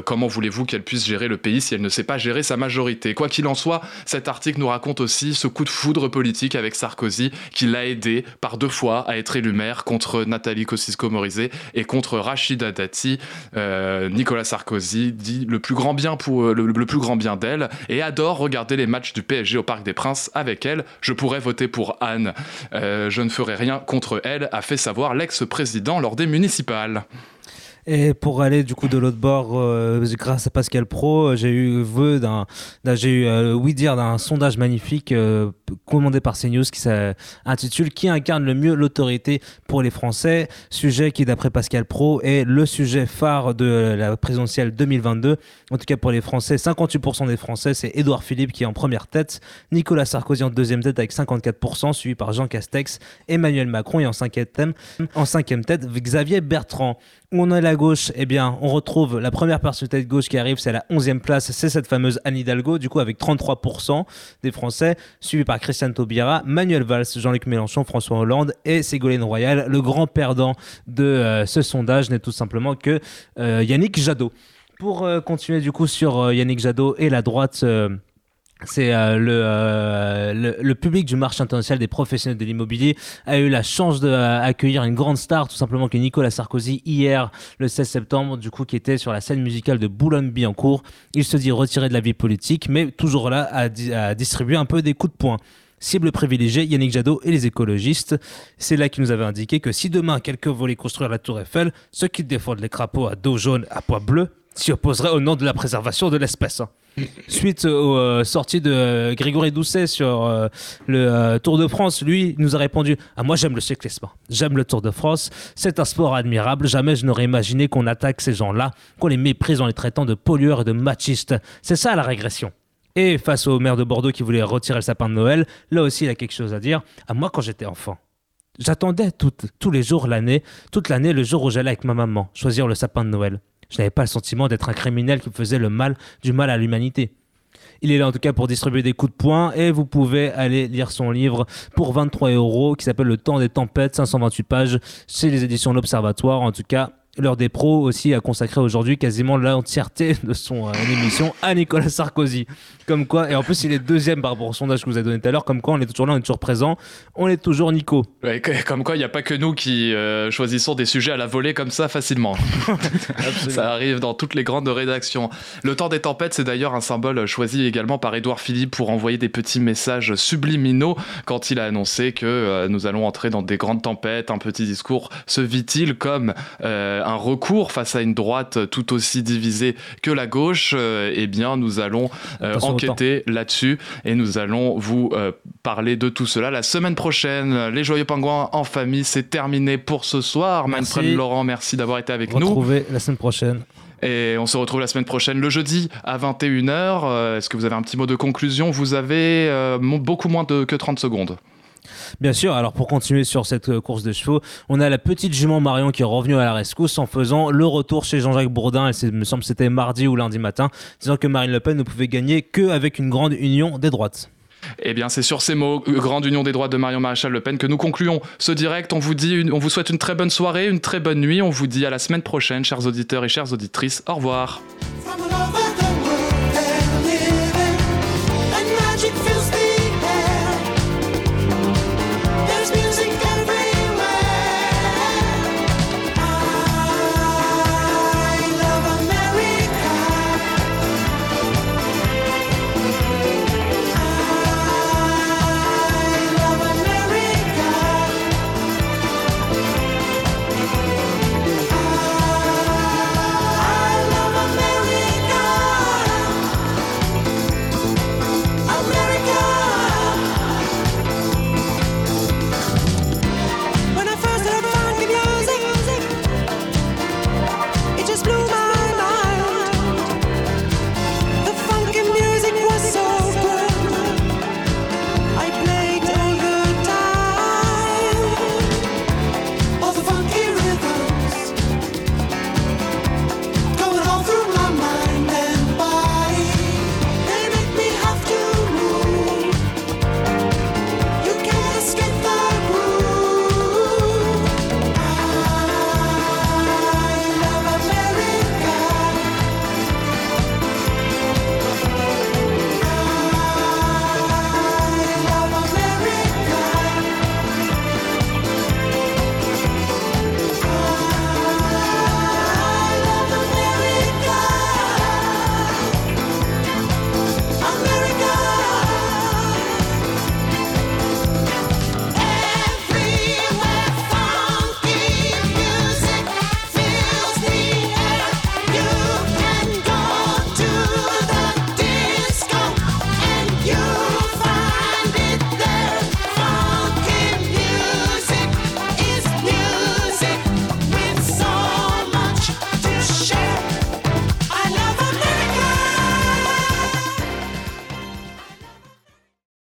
comment voulez-vous qu'elle puisse gérer le pays si elle ne sait pas gérer sa majorité? Quoi qu'il en soit, cet article nous raconte aussi ce coup de foudre politique avec Sarkozy qui l'a aidé par deux fois à être élu maire contre Nathalie Kosciusko-Morizet et contre Rachida Dati. Euh, Nicolas Sarkozy dit le plus grand bien pour le, plus grand bien d'elle et adore regarder les matchs du PSG au Parc des Princes avec elle. Je pourrais voter pour Anne. Euh, je ne ferai rien contre elle, a fait savoir l'ex-président lors des municipales. Et pour aller du coup de l'autre bord, euh, grâce à Pascal Pro, euh, j'ai eu vœu d'un, j'ai eu euh, oui dire d'un sondage magnifique commandé par CNews qui s'intitule Qui incarne le mieux l'autorité pour les Français? Sujet qui d'après Pascal Pro est le sujet phare de la présidentielle 2022. En tout cas pour les Français, 58% des Français, c'est Édouard Philippe qui est en première tête, Nicolas Sarkozy en deuxième tête avec 54%, suivi par Jean Castex, Emmanuel Macron et en cinquième, en cinquième tête Xavier Bertrand on est à la gauche, eh bien, on retrouve la première personnalité de gauche qui arrive, c'est la 11e place, c'est cette fameuse Anne Hidalgo, du coup, avec 33% des Français, suivi par Christiane Taubira, Manuel Valls, Jean-Luc Mélenchon, François Hollande et Ségolène Royal. Le grand perdant de euh, ce sondage n'est tout simplement que euh, Yannick Jadot. Pour euh, continuer, du coup, sur Yannick Jadot et la droite c'est euh, euh, le, public du marché international des professionnels de l'immobilier a eu la chance d'accueillir une grande star, tout simplement que Nicolas Sarkozy hier, le 16 septembre, du coup, qui était sur la scène musicale de Boulogne-Billancourt. Il se dit retiré de la vie politique, mais toujours là à, à distribuer un peu des coups de poing cible privilégiée, Yannick Jadot et les écologistes. C'est là qu'il nous avait indiqué que si demain quelqu'un voulait construire la tour Eiffel, ceux qui défendent les crapauds à dos jaune à poids bleu s'y opposeraient au nom de la préservation de l'espèce. Suite aux euh, sorties de Grégory Doucet sur euh, le euh, Tour de France, lui nous a répondu ah, Moi j'aime le cyclisme, j'aime le Tour de France, c'est un sport admirable, jamais je n'aurais imaginé qu'on attaque ces gens-là, qu'on les méprise en les traitant de pollueurs et de machistes. C'est ça la régression. Et face au maire de Bordeaux qui voulait retirer le sapin de Noël, là aussi il a quelque chose à dire. À moi quand j'étais enfant, j'attendais tous les jours l'année, toute l'année le jour où j'allais avec ma maman choisir le sapin de Noël. Je n'avais pas le sentiment d'être un criminel qui faisait le mal, du mal à l'humanité. Il est là en tout cas pour distribuer des coups de poing et vous pouvez aller lire son livre pour 23 euros qui s'appelle Le temps des tempêtes, 528 pages chez les éditions L'Observatoire. En tout cas, L'heure des pros aussi a consacré aujourd'hui quasiment l'entièreté de son euh, émission à Nicolas Sarkozy. Comme quoi, et en plus il est deuxième par rapport au sondage que vous avez donné tout à l'heure, comme quoi on est toujours là, on est toujours présent, on est toujours Nico. comme quoi il n'y a pas que nous qui euh, choisissons des sujets à la volée comme ça facilement. ça arrive dans toutes les grandes rédactions. Le temps des tempêtes, c'est d'ailleurs un symbole choisi également par Édouard Philippe pour envoyer des petits messages subliminaux quand il a annoncé que euh, nous allons entrer dans des grandes tempêtes. Un petit discours se vit-il comme un recours face à une droite tout aussi divisée que la gauche, euh, eh bien, nous allons euh, enquêter là-dessus et nous allons vous euh, parler de tout cela la semaine prochaine. Les Joyeux Pingouins en famille, c'est terminé pour ce soir. Manfred Laurent, merci d'avoir été avec nous. Retrouvez la semaine prochaine. Et on se retrouve la semaine prochaine, le jeudi à 21h. Est-ce que vous avez un petit mot de conclusion? Vous avez beaucoup moins de, que 30 secondes. Bien sûr, alors pour continuer sur cette euh, course de chevaux, on a la petite jument Marion qui est revenue à la rescousse en faisant le retour chez Jean-Jacques Bourdin, il me semble c'était mardi ou lundi matin, disant que Marine Le Pen ne pouvait gagner qu'avec une grande union des droites. Eh bien, c'est sur ces mots, euh, Grande Union des droits de Marion Maréchal Le Pen, que nous concluons ce direct. On vous, dit on vous souhaite une très bonne soirée, une très bonne nuit. On vous dit à la semaine prochaine, chers auditeurs et chères auditrices. Au revoir.